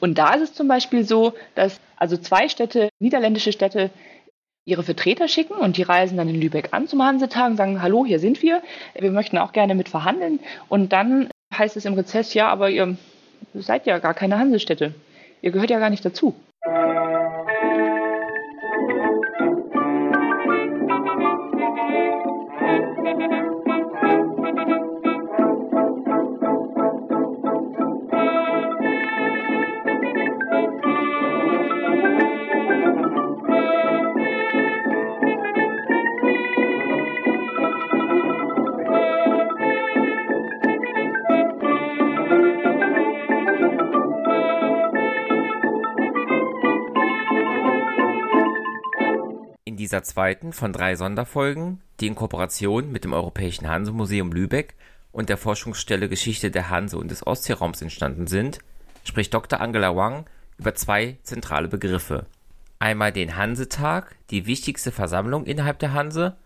Und da ist es zum Beispiel so, dass also zwei Städte, niederländische Städte, ihre Vertreter schicken und die reisen dann in Lübeck an zum Hansetag und sagen, hallo, hier sind wir, wir möchten auch gerne mit verhandeln. Und dann heißt es im Rezess, ja, aber ihr seid ja gar keine Hansestädte. Ihr gehört ja gar nicht dazu. Dieser zweiten von drei Sonderfolgen, die in Kooperation mit dem Europäischen Hanse-Museum Lübeck und der Forschungsstelle Geschichte der Hanse und des Ostseeraums entstanden sind, spricht Dr. Angela Wang über zwei zentrale Begriffe. Einmal den Hansetag, die wichtigste Versammlung innerhalb der Hanse,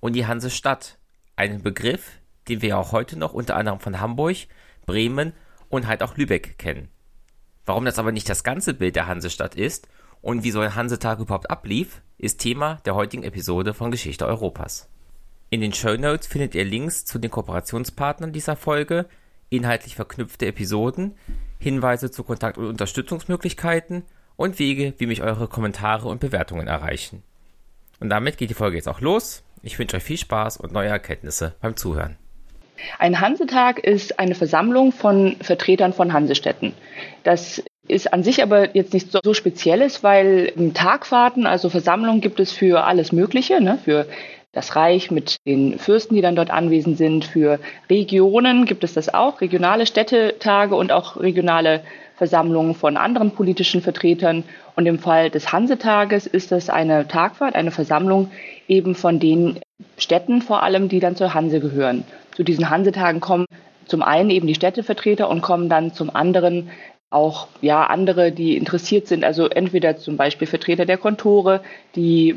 und die Hansestadt, einen Begriff, den wir auch heute noch unter anderem von Hamburg, Bremen und halt auch Lübeck kennen. Warum das aber nicht das ganze Bild der Hansestadt ist und wie so ein Hansetag überhaupt ablief, ist Thema der heutigen Episode von Geschichte Europas. In den Show Notes findet ihr Links zu den Kooperationspartnern dieser Folge, inhaltlich verknüpfte Episoden, Hinweise zu Kontakt- und Unterstützungsmöglichkeiten und Wege, wie mich eure Kommentare und Bewertungen erreichen. Und damit geht die Folge jetzt auch los. Ich wünsche euch viel Spaß und neue Erkenntnisse beim Zuhören. Ein Hansetag ist eine Versammlung von Vertretern von Hansestädten. Das ist an sich aber jetzt nicht so, so Spezielles, weil Tagfahrten, also Versammlungen gibt es für alles Mögliche, ne? für das Reich mit den Fürsten, die dann dort anwesend sind. Für Regionen gibt es das auch, regionale Städtetage und auch regionale Versammlungen von anderen politischen Vertretern. Und im Fall des Hansetages ist das eine Tagfahrt, eine Versammlung eben von den Städten vor allem, die dann zur Hanse gehören. Zu diesen Hansetagen kommen zum einen eben die Städtevertreter und kommen dann zum anderen auch ja andere, die interessiert sind, also entweder zum Beispiel Vertreter der Kontore, die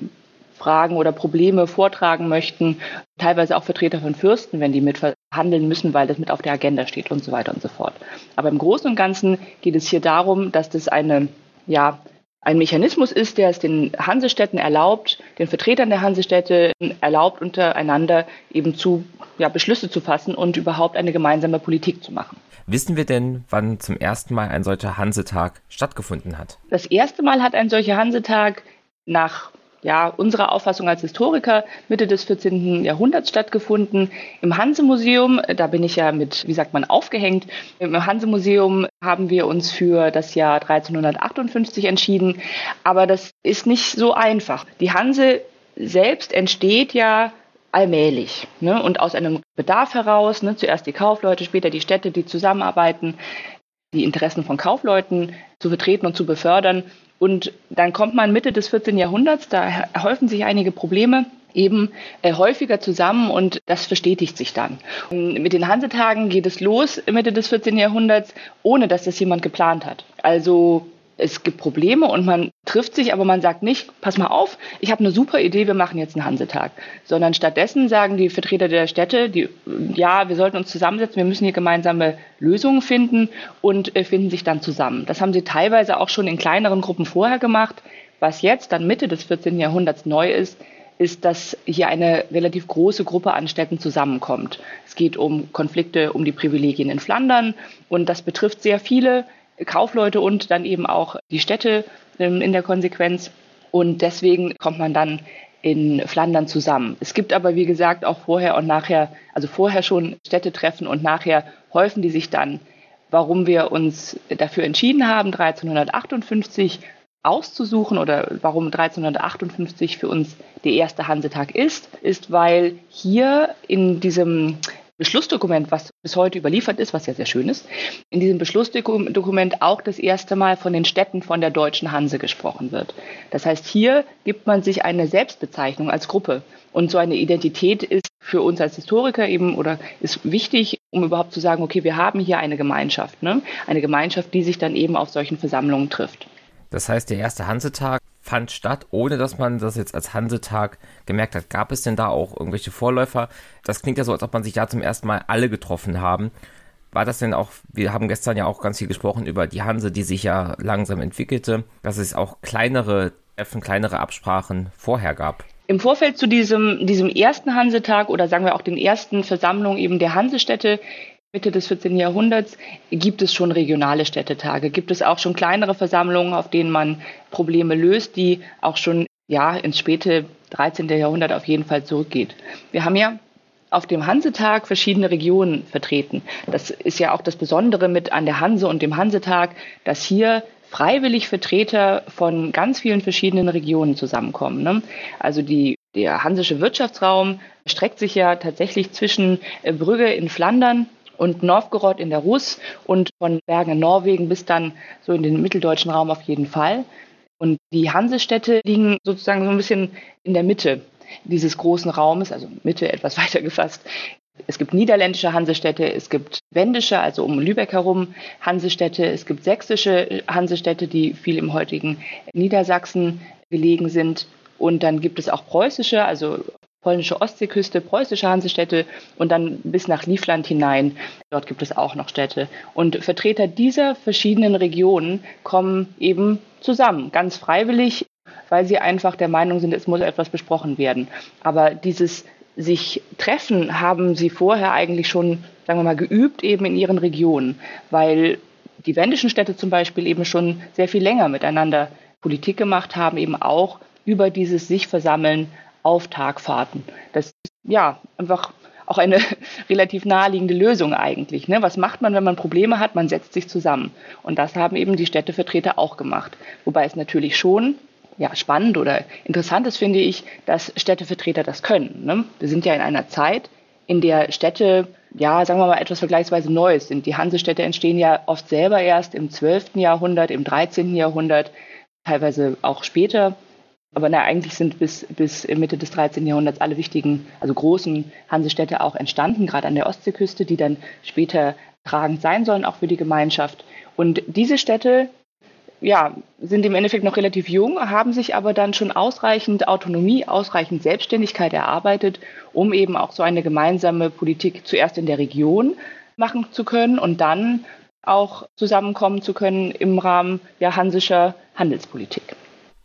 Fragen oder Probleme vortragen möchten, teilweise auch Vertreter von Fürsten, wenn die mit verhandeln müssen, weil das mit auf der Agenda steht und so weiter und so fort. Aber im Großen und Ganzen geht es hier darum, dass das eine ja ein Mechanismus ist, der es den Hansestädten erlaubt, den Vertretern der Hansestädte erlaubt, untereinander eben zu ja, Beschlüsse zu fassen und überhaupt eine gemeinsame Politik zu machen. Wissen wir denn, wann zum ersten Mal ein solcher Hansetag stattgefunden hat? Das erste Mal hat ein solcher Hansetag nach ja, unserer Auffassung als Historiker Mitte des 14. Jahrhunderts stattgefunden. Im Hansemuseum, da bin ich ja mit, wie sagt man, aufgehängt. Im Hansemuseum haben wir uns für das Jahr 1358 entschieden. Aber das ist nicht so einfach. Die Hanse selbst entsteht ja allmählich ne? und aus einem Bedarf heraus, ne? zuerst die Kaufleute, später die Städte, die zusammenarbeiten, die Interessen von Kaufleuten zu vertreten und zu befördern. Und dann kommt man Mitte des 14. Jahrhunderts, da häufen sich einige Probleme eben äh, häufiger zusammen und das verstetigt sich dann. Mit den Hansetagen geht es los Mitte des 14. Jahrhunderts, ohne dass das jemand geplant hat. Also es gibt Probleme und man trifft sich, aber man sagt nicht, pass mal auf, ich habe eine super Idee, wir machen jetzt einen Hansetag. Sondern stattdessen sagen die Vertreter der Städte, die, ja, wir sollten uns zusammensetzen, wir müssen hier gemeinsame Lösungen finden und äh, finden sich dann zusammen. Das haben sie teilweise auch schon in kleineren Gruppen vorher gemacht. Was jetzt dann Mitte des 14. Jahrhunderts neu ist, ist, dass hier eine relativ große Gruppe an Städten zusammenkommt. Es geht um Konflikte um die Privilegien in Flandern und das betrifft sehr viele Kaufleute und dann eben auch die Städte ähm, in der Konsequenz. Und deswegen kommt man dann in Flandern zusammen. Es gibt aber, wie gesagt, auch vorher und nachher, also vorher schon Städtetreffen und nachher häufen die sich dann. Warum wir uns dafür entschieden haben, 1358 auszusuchen oder warum 1358 für uns der erste Hansetag ist, ist, weil hier in diesem Beschlussdokument, was bis heute überliefert ist, was ja sehr schön ist, in diesem Beschlussdokument auch das erste Mal von den Städten von der deutschen Hanse gesprochen wird. Das heißt, hier gibt man sich eine Selbstbezeichnung als Gruppe. Und so eine Identität ist für uns als Historiker eben oder ist wichtig, um überhaupt zu sagen, okay, wir haben hier eine Gemeinschaft, ne? eine Gemeinschaft, die sich dann eben auf solchen Versammlungen trifft. Das heißt, der erste Hansetag fand statt, ohne dass man das jetzt als Hansetag gemerkt hat. Gab es denn da auch irgendwelche Vorläufer? Das klingt ja so, als ob man sich da zum ersten Mal alle getroffen haben. War das denn auch, wir haben gestern ja auch ganz viel gesprochen über die Hanse, die sich ja langsam entwickelte, dass es auch kleinere Treffen, kleinere Absprachen vorher gab? Im Vorfeld zu diesem, diesem ersten Hansetag oder sagen wir auch den ersten Versammlungen eben der Hansestädte Mitte des 14. Jahrhunderts gibt es schon regionale Städtetage, gibt es auch schon kleinere Versammlungen, auf denen man Probleme löst, die auch schon ja ins späte 13. Jahrhundert auf jeden Fall zurückgeht. Wir haben ja auf dem Hansetag verschiedene Regionen vertreten. Das ist ja auch das Besondere mit an der Hanse und dem Hansetag, dass hier freiwillig Vertreter von ganz vielen verschiedenen Regionen zusammenkommen. Ne? Also die, der hansische Wirtschaftsraum streckt sich ja tatsächlich zwischen äh, Brügge in Flandern und Novgorod in der Russ und von Bergen in Norwegen bis dann so in den mitteldeutschen Raum auf jeden Fall. Und die Hansestädte liegen sozusagen so ein bisschen in der Mitte dieses großen Raumes, also Mitte etwas weiter gefasst. Es gibt niederländische Hansestädte, es gibt wendische, also um Lübeck herum Hansestädte, es gibt sächsische Hansestädte, die viel im heutigen Niedersachsen gelegen sind. Und dann gibt es auch preußische, also polnische Ostseeküste, preußische Hansestädte und dann bis nach Livland hinein. Dort gibt es auch noch Städte. Und Vertreter dieser verschiedenen Regionen kommen eben zusammen, ganz freiwillig, weil sie einfach der Meinung sind, es muss etwas besprochen werden. Aber dieses sich treffen haben sie vorher eigentlich schon, sagen wir mal, geübt eben in ihren Regionen, weil die wendischen Städte zum Beispiel eben schon sehr viel länger miteinander Politik gemacht haben, eben auch über dieses sich versammeln auf Tagfahrten. Das ist ja einfach auch eine relativ naheliegende Lösung eigentlich. Ne? Was macht man, wenn man Probleme hat? Man setzt sich zusammen. Und das haben eben die Städtevertreter auch gemacht. Wobei es natürlich schon ja, spannend oder interessant ist, finde ich, dass Städtevertreter das können. Ne? Wir sind ja in einer Zeit, in der Städte, ja, sagen wir mal, etwas vergleichsweise Neues sind. Die Hansestädte entstehen ja oft selber erst im 12. Jahrhundert, im 13. Jahrhundert, teilweise auch später. Aber na, eigentlich sind bis, bis Mitte des 13. Jahrhunderts alle wichtigen, also großen Hansestädte auch entstanden, gerade an der Ostseeküste, die dann später tragend sein sollen, auch für die Gemeinschaft. Und diese Städte, ja, sind im Endeffekt noch relativ jung, haben sich aber dann schon ausreichend Autonomie, ausreichend Selbstständigkeit erarbeitet, um eben auch so eine gemeinsame Politik zuerst in der Region machen zu können und dann auch zusammenkommen zu können im Rahmen ja, hansischer Handelspolitik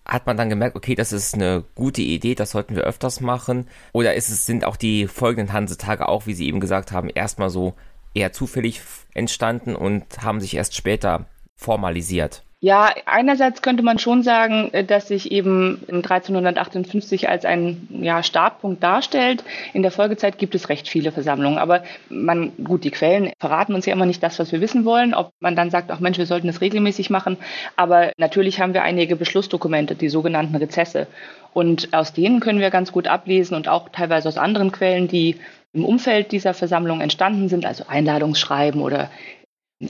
hat man dann gemerkt, okay, das ist eine gute Idee, das sollten wir öfters machen? Oder ist es, sind auch die folgenden Hansetage auch, wie Sie eben gesagt haben, erstmal so eher zufällig entstanden und haben sich erst später formalisiert? Ja, einerseits könnte man schon sagen, äh, dass sich eben 1358 als ein ja, Startpunkt darstellt. In der Folgezeit gibt es recht viele Versammlungen. Aber man, gut, die Quellen verraten uns ja immer nicht das, was wir wissen wollen. Ob man dann sagt, ach Mensch, wir sollten das regelmäßig machen. Aber natürlich haben wir einige Beschlussdokumente, die sogenannten Rezesse. Und aus denen können wir ganz gut ablesen und auch teilweise aus anderen Quellen, die im Umfeld dieser Versammlung entstanden sind, also Einladungsschreiben oder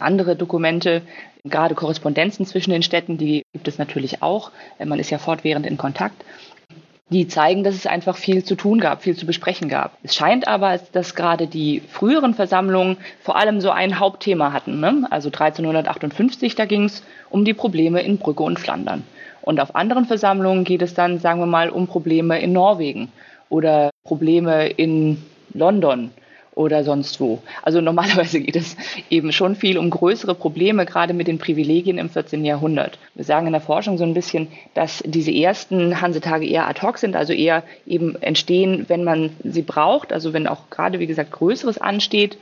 andere Dokumente, gerade Korrespondenzen zwischen den Städten, die gibt es natürlich auch. Man ist ja fortwährend in Kontakt. Die zeigen, dass es einfach viel zu tun gab, viel zu besprechen gab. Es scheint aber, dass gerade die früheren Versammlungen vor allem so ein Hauptthema hatten. Ne? Also 1358, da ging es um die Probleme in Brügge und Flandern. Und auf anderen Versammlungen geht es dann, sagen wir mal, um Probleme in Norwegen oder Probleme in London oder sonst wo. Also normalerweise geht es eben schon viel um größere Probleme, gerade mit den Privilegien im 14. Jahrhundert. Wir sagen in der Forschung so ein bisschen, dass diese ersten Hansetage eher ad hoc sind, also eher eben entstehen, wenn man sie braucht, also wenn auch gerade, wie gesagt, Größeres ansteht.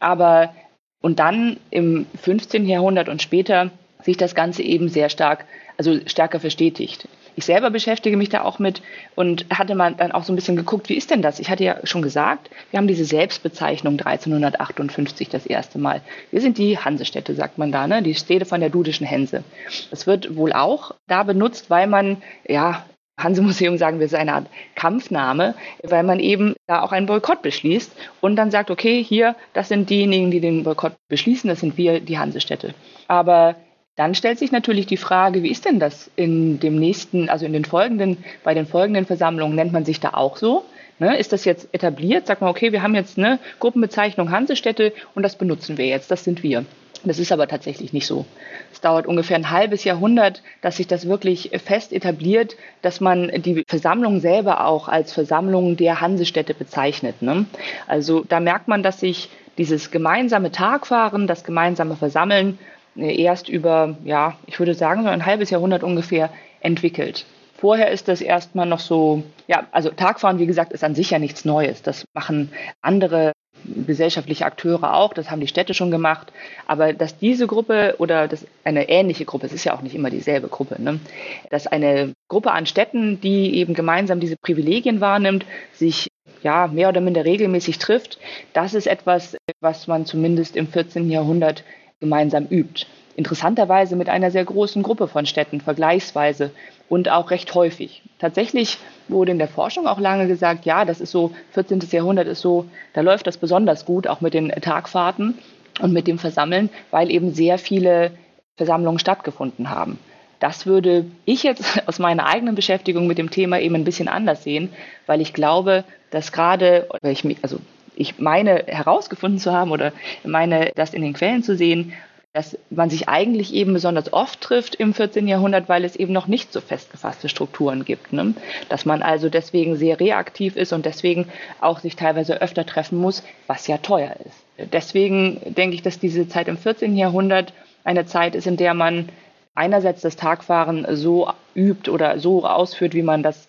Aber und dann im 15. Jahrhundert und später sich das Ganze eben sehr stark, also stärker verstetigt. Ich selber beschäftige mich da auch mit und hatte mal dann auch so ein bisschen geguckt, wie ist denn das? Ich hatte ja schon gesagt, wir haben diese Selbstbezeichnung 1358 das erste Mal. Wir sind die Hansestädte, sagt man da, ne? die Städte von der Dudischen Hense. Das wird wohl auch da benutzt, weil man, ja, Hansemuseum sagen wir, ist eine Art Kampfname, weil man eben da auch einen Boykott beschließt und dann sagt, okay, hier, das sind diejenigen, die den Boykott beschließen, das sind wir, die Hansestädte. Aber dann stellt sich natürlich die Frage, wie ist denn das in dem nächsten, also in den folgenden, bei den folgenden Versammlungen nennt man sich da auch so? Ne, ist das jetzt etabliert? Sagt man, okay, wir haben jetzt eine Gruppenbezeichnung Hansestädte und das benutzen wir jetzt, das sind wir. Das ist aber tatsächlich nicht so. Es dauert ungefähr ein halbes Jahrhundert, dass sich das wirklich fest etabliert, dass man die Versammlung selber auch als Versammlung der Hansestädte bezeichnet. Ne? Also da merkt man, dass sich dieses gemeinsame Tagfahren, das gemeinsame Versammeln erst über, ja, ich würde sagen, so ein halbes Jahrhundert ungefähr entwickelt. Vorher ist das erstmal noch so, ja, also Tagfahren, wie gesagt, ist an sich ja nichts Neues. Das machen andere gesellschaftliche Akteure auch, das haben die Städte schon gemacht. Aber dass diese Gruppe oder dass eine ähnliche Gruppe, es ist ja auch nicht immer dieselbe Gruppe, ne, dass eine Gruppe an Städten, die eben gemeinsam diese Privilegien wahrnimmt, sich ja mehr oder minder regelmäßig trifft, das ist etwas, was man zumindest im 14. Jahrhundert gemeinsam übt. Interessanterweise mit einer sehr großen Gruppe von Städten vergleichsweise und auch recht häufig. Tatsächlich wurde in der Forschung auch lange gesagt, ja, das ist so, 14. Jahrhundert ist so, da läuft das besonders gut, auch mit den Tagfahrten und mit dem Versammeln, weil eben sehr viele Versammlungen stattgefunden haben. Das würde ich jetzt aus meiner eigenen Beschäftigung mit dem Thema eben ein bisschen anders sehen, weil ich glaube, dass gerade, also ich meine herausgefunden zu haben oder meine das in den Quellen zu sehen, dass man sich eigentlich eben besonders oft trifft im 14. Jahrhundert, weil es eben noch nicht so festgefasste Strukturen gibt. Ne? Dass man also deswegen sehr reaktiv ist und deswegen auch sich teilweise öfter treffen muss, was ja teuer ist. Deswegen denke ich, dass diese Zeit im 14. Jahrhundert eine Zeit ist, in der man einerseits das Tagfahren so übt oder so ausführt, wie man das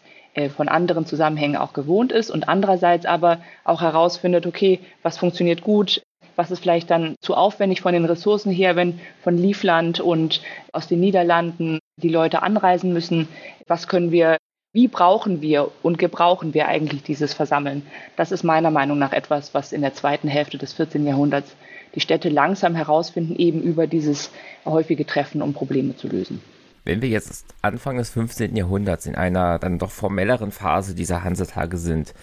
von anderen Zusammenhängen auch gewohnt ist und andererseits aber auch herausfindet, okay, was funktioniert gut, was ist vielleicht dann zu aufwendig von den Ressourcen her, wenn von Liefland und aus den Niederlanden die Leute anreisen müssen? Was können wir, wie brauchen wir und gebrauchen wir eigentlich dieses Versammeln? Das ist meiner Meinung nach etwas, was in der zweiten Hälfte des 14. Jahrhunderts die Städte langsam herausfinden, eben über dieses häufige Treffen, um Probleme zu lösen. Wenn wir jetzt Anfang des 15. Jahrhunderts in einer dann doch formelleren Phase dieser Hansetage sind,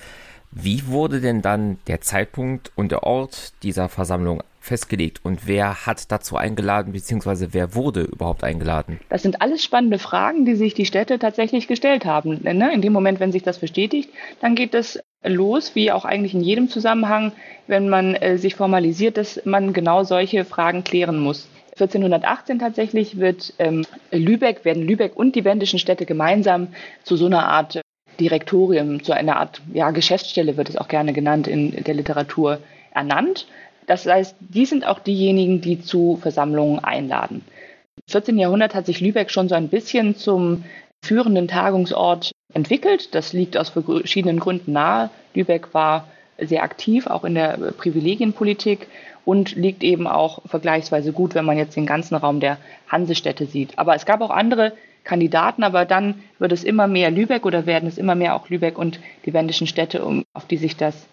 wie wurde denn dann der Zeitpunkt und der Ort dieser Versammlung festgelegt und wer hat dazu eingeladen, beziehungsweise wer wurde überhaupt eingeladen? Das sind alles spannende Fragen, die sich die Städte tatsächlich gestellt haben. Ne? In dem Moment, wenn sich das bestätigt, dann geht es los, wie auch eigentlich in jedem Zusammenhang, wenn man äh, sich formalisiert, dass man genau solche Fragen klären muss. 1418 tatsächlich wird ähm, Lübeck, werden Lübeck und die wendischen Städte gemeinsam zu so einer Art Direktorium, zu einer Art ja, Geschäftsstelle wird es auch gerne genannt in der Literatur, ernannt. Das heißt, die sind auch diejenigen, die zu Versammlungen einladen. Im 14. Jahrhundert hat sich Lübeck schon so ein bisschen zum führenden Tagungsort entwickelt. Das liegt aus verschiedenen Gründen nahe. Lübeck war sehr aktiv, auch in der Privilegienpolitik und liegt eben auch vergleichsweise gut, wenn man jetzt den ganzen Raum der Hansestädte sieht. Aber es gab auch andere Kandidaten, aber dann wird es immer mehr Lübeck oder werden es immer mehr auch Lübeck und die wendischen Städte, auf die sich das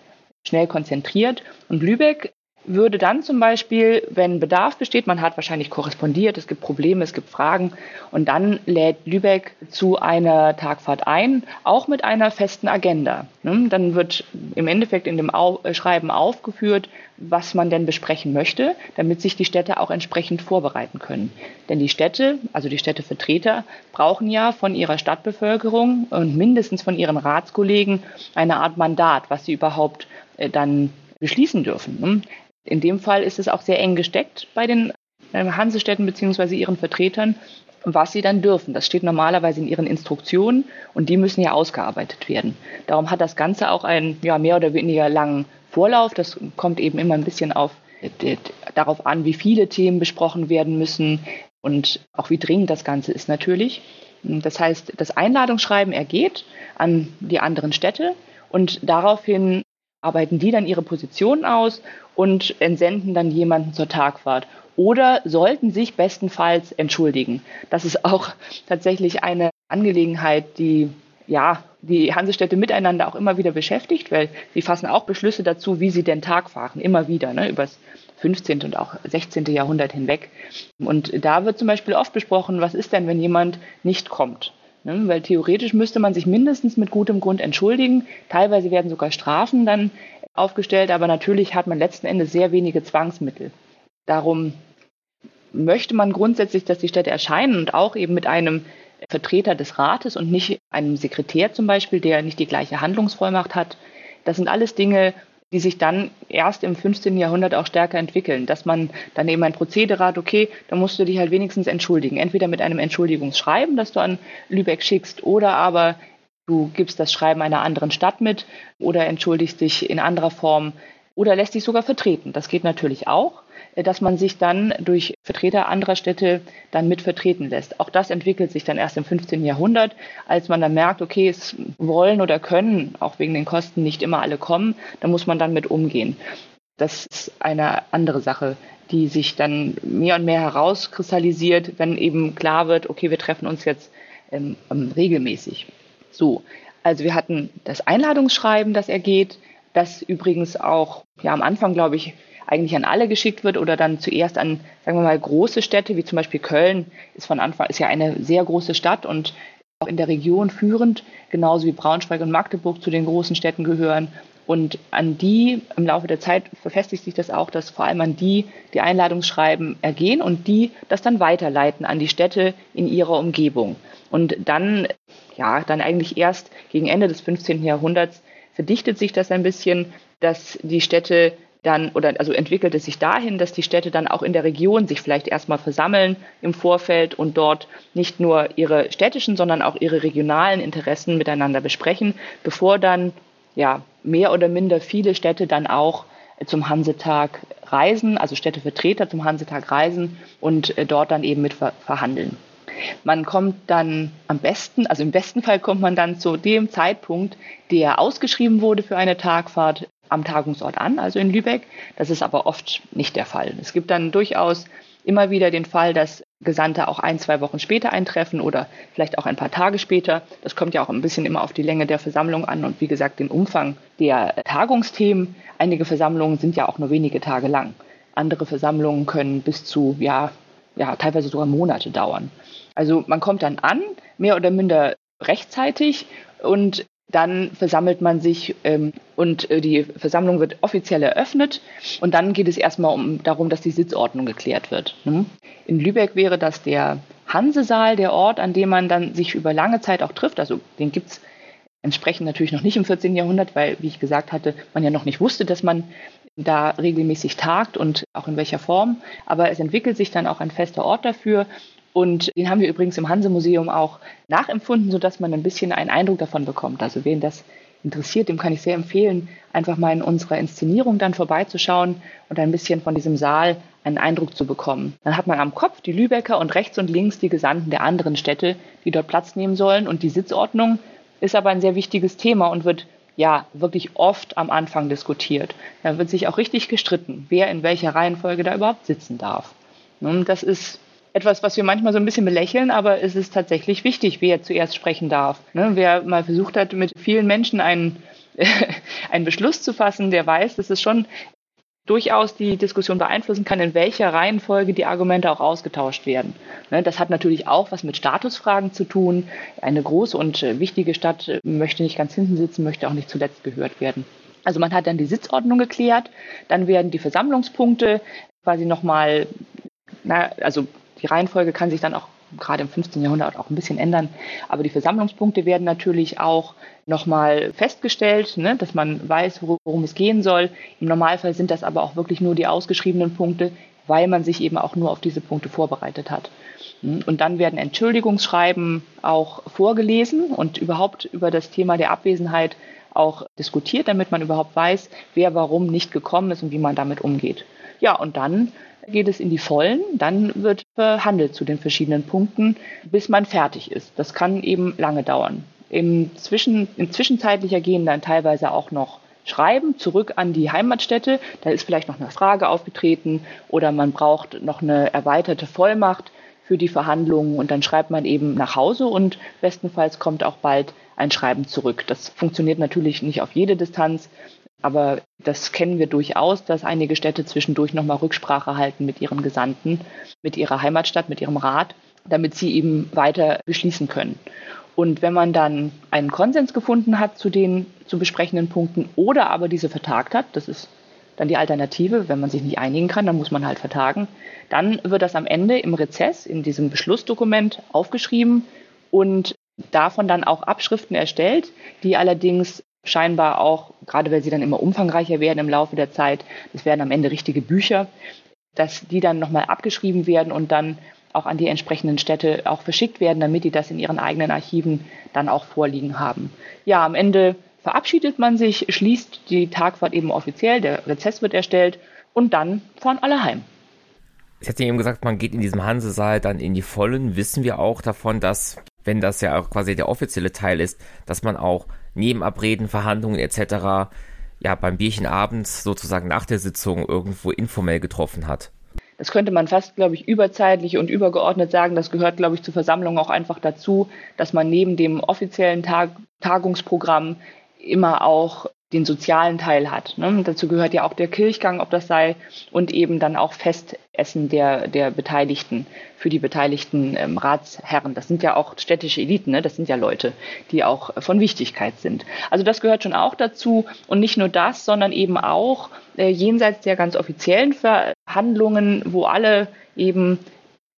schnell konzentriert. Und Lübeck würde dann zum Beispiel, wenn Bedarf besteht, man hat wahrscheinlich korrespondiert, es gibt Probleme, es gibt Fragen und dann lädt Lübeck zu einer Tagfahrt ein, auch mit einer festen Agenda. Ne? Dann wird im Endeffekt in dem äh, Schreiben aufgeführt, was man denn besprechen möchte, damit sich die Städte auch entsprechend vorbereiten können. Denn die Städte, also die Städtevertreter, brauchen ja von ihrer Stadtbevölkerung und mindestens von ihren Ratskollegen eine Art Mandat, was sie überhaupt äh, dann beschließen dürfen. In dem Fall ist es auch sehr eng gesteckt bei den äh, Hansestädten bzw. ihren Vertretern, was sie dann dürfen. Das steht normalerweise in ihren Instruktionen und die müssen ja ausgearbeitet werden. Darum hat das Ganze auch einen ja, mehr oder weniger langen Vorlauf. Das kommt eben immer ein bisschen auf, äh, darauf an, wie viele Themen besprochen werden müssen und auch wie dringend das Ganze ist natürlich. Das heißt, das Einladungsschreiben ergeht an die anderen Städte und daraufhin arbeiten die dann ihre Position aus und entsenden dann jemanden zur Tagfahrt oder sollten sich bestenfalls entschuldigen. Das ist auch tatsächlich eine Angelegenheit, die ja, die Hansestädte miteinander auch immer wieder beschäftigt, weil sie fassen auch Beschlüsse dazu, wie sie den Tag fahren, immer wieder, ne, über das 15. und auch 16. Jahrhundert hinweg. Und da wird zum Beispiel oft besprochen, was ist denn, wenn jemand nicht kommt? Ne, weil theoretisch müsste man sich mindestens mit gutem Grund entschuldigen. Teilweise werden sogar Strafen dann aufgestellt, aber natürlich hat man letzten Endes sehr wenige Zwangsmittel. Darum möchte man grundsätzlich, dass die Städte erscheinen und auch eben mit einem Vertreter des Rates und nicht einem Sekretär zum Beispiel, der nicht die gleiche Handlungsvollmacht hat. Das sind alles Dinge, die sich dann erst im 15. Jahrhundert auch stärker entwickeln, dass man dann eben ein Prozedere hat, okay, da musst du dich halt wenigstens entschuldigen. Entweder mit einem Entschuldigungsschreiben, das du an Lübeck schickst, oder aber du gibst das Schreiben einer anderen Stadt mit oder entschuldigst dich in anderer Form oder lässt sich sogar vertreten. Das geht natürlich auch, dass man sich dann durch Vertreter anderer Städte dann mit lässt. Auch das entwickelt sich dann erst im 15. Jahrhundert, als man dann merkt, okay, es wollen oder können auch wegen den Kosten nicht immer alle kommen, da muss man dann mit umgehen. Das ist eine andere Sache, die sich dann mehr und mehr herauskristallisiert, wenn eben klar wird, okay, wir treffen uns jetzt ähm, regelmäßig. So, also wir hatten das Einladungsschreiben, das ergeht, das übrigens auch ja am Anfang, glaube ich, eigentlich an alle geschickt wird oder dann zuerst an, sagen wir mal, große Städte, wie zum Beispiel Köln, ist von Anfang, ist ja eine sehr große Stadt und auch in der Region führend, genauso wie Braunschweig und Magdeburg zu den großen Städten gehören. Und an die, im Laufe der Zeit verfestigt sich das auch, dass vor allem an die die Einladungsschreiben ergehen und die das dann weiterleiten an die Städte in ihrer Umgebung. Und dann, ja, dann eigentlich erst gegen Ende des 15. Jahrhunderts verdichtet sich das ein bisschen, dass die Städte dann, oder also entwickelt es sich dahin, dass die Städte dann auch in der Region sich vielleicht erstmal versammeln im Vorfeld und dort nicht nur ihre städtischen, sondern auch ihre regionalen Interessen miteinander besprechen, bevor dann ja mehr oder minder viele Städte dann auch zum Hansetag reisen, also Städtevertreter zum Hansetag reisen und äh, dort dann eben mit verhandeln. Man kommt dann am besten, also im besten Fall kommt man dann zu dem Zeitpunkt, der ausgeschrieben wurde für eine Tagfahrt am Tagungsort an, also in Lübeck. Das ist aber oft nicht der Fall. Es gibt dann durchaus immer wieder den Fall, dass Gesandte auch ein, zwei Wochen später eintreffen oder vielleicht auch ein paar Tage später. Das kommt ja auch ein bisschen immer auf die Länge der Versammlung an und wie gesagt den Umfang der Tagungsthemen. Einige Versammlungen sind ja auch nur wenige Tage lang. Andere Versammlungen können bis zu, ja, ja, teilweise sogar Monate dauern. Also man kommt dann an, mehr oder minder rechtzeitig und dann versammelt man sich ähm, und äh, die Versammlung wird offiziell eröffnet und dann geht es erstmal um, darum, dass die Sitzordnung geklärt wird. Ne? In Lübeck wäre das der Hansesaal, der Ort, an dem man dann sich über lange Zeit auch trifft. Also den gibt es entsprechend natürlich noch nicht im 14. Jahrhundert, weil, wie ich gesagt hatte, man ja noch nicht wusste, dass man da regelmäßig tagt und auch in welcher Form. Aber es entwickelt sich dann auch ein fester Ort dafür und den haben wir übrigens im Hanse-Museum auch nachempfunden, sodass man ein bisschen einen Eindruck davon bekommt. Also wen das interessiert, dem kann ich sehr empfehlen, einfach mal in unserer Inszenierung dann vorbeizuschauen und ein bisschen von diesem Saal einen Eindruck zu bekommen. Dann hat man am Kopf die Lübecker und rechts und links die Gesandten der anderen Städte, die dort Platz nehmen sollen. Und die Sitzordnung ist aber ein sehr wichtiges Thema und wird ja wirklich oft am Anfang diskutiert. Da wird sich auch richtig gestritten, wer in welcher Reihenfolge da überhaupt sitzen darf. Und das ist etwas, was wir manchmal so ein bisschen belächeln, aber es ist tatsächlich wichtig, wer zuerst sprechen darf. Ne? Wer mal versucht hat, mit vielen Menschen einen, einen Beschluss zu fassen, der weiß, dass es schon durchaus die Diskussion beeinflussen kann, in welcher Reihenfolge die Argumente auch ausgetauscht werden. Ne? Das hat natürlich auch was mit Statusfragen zu tun. Eine große und wichtige Stadt möchte nicht ganz hinten sitzen, möchte auch nicht zuletzt gehört werden. Also man hat dann die Sitzordnung geklärt, dann werden die Versammlungspunkte quasi nochmal, na, also die Reihenfolge kann sich dann auch gerade im 15. Jahrhundert auch ein bisschen ändern. Aber die Versammlungspunkte werden natürlich auch nochmal festgestellt, ne, dass man weiß, worum es gehen soll. Im Normalfall sind das aber auch wirklich nur die ausgeschriebenen Punkte, weil man sich eben auch nur auf diese Punkte vorbereitet hat. Und dann werden Entschuldigungsschreiben auch vorgelesen und überhaupt über das Thema der Abwesenheit auch diskutiert, damit man überhaupt weiß, wer warum nicht gekommen ist und wie man damit umgeht. Ja, und dann geht es in die Vollen, dann wird verhandelt zu den verschiedenen Punkten, bis man fertig ist. Das kann eben lange dauern. Im Zwischen, in zwischenzeitlicher gehen dann teilweise auch noch Schreiben zurück an die Heimatstätte. Da ist vielleicht noch eine Frage aufgetreten oder man braucht noch eine erweiterte Vollmacht für die Verhandlungen und dann schreibt man eben nach Hause und bestenfalls kommt auch bald ein Schreiben zurück. Das funktioniert natürlich nicht auf jede Distanz, aber das kennen wir durchaus, dass einige Städte zwischendurch nochmal Rücksprache halten mit ihren Gesandten, mit ihrer Heimatstadt, mit ihrem Rat, damit sie eben weiter beschließen können. Und wenn man dann einen Konsens gefunden hat zu den zu besprechenden Punkten oder aber diese vertagt hat, das ist dann die Alternative, wenn man sich nicht einigen kann, dann muss man halt vertagen, dann wird das am Ende im Rezess, in diesem Beschlussdokument aufgeschrieben und davon dann auch Abschriften erstellt, die allerdings scheinbar auch, gerade weil sie dann immer umfangreicher werden im Laufe der Zeit, das werden am Ende richtige Bücher, dass die dann nochmal abgeschrieben werden und dann auch an die entsprechenden Städte auch verschickt werden, damit die das in ihren eigenen Archiven dann auch vorliegen haben. Ja, am Ende verabschiedet man sich, schließt die Tagfahrt eben offiziell, der Rezess wird erstellt und dann fahren alle heim. Ich hatte eben gesagt, man geht in diesem Hansesaal dann in die Vollen. Wissen wir auch davon, dass, wenn das ja auch quasi der offizielle Teil ist, dass man auch Nebenabreden, Verhandlungen etc. ja beim Bierchen abends sozusagen nach der Sitzung irgendwo informell getroffen hat. Das könnte man fast, glaube ich, überzeitlich und übergeordnet sagen. Das gehört, glaube ich, zur Versammlung auch einfach dazu, dass man neben dem offiziellen Tag Tagungsprogramm immer auch den sozialen Teil hat. Ne? Dazu gehört ja auch der Kirchgang, ob das sei, und eben dann auch Festessen der, der Beteiligten, für die beteiligten ähm, Ratsherren. Das sind ja auch städtische Eliten, ne? das sind ja Leute, die auch von Wichtigkeit sind. Also das gehört schon auch dazu und nicht nur das, sondern eben auch äh, jenseits der ganz offiziellen Verhandlungen, wo alle eben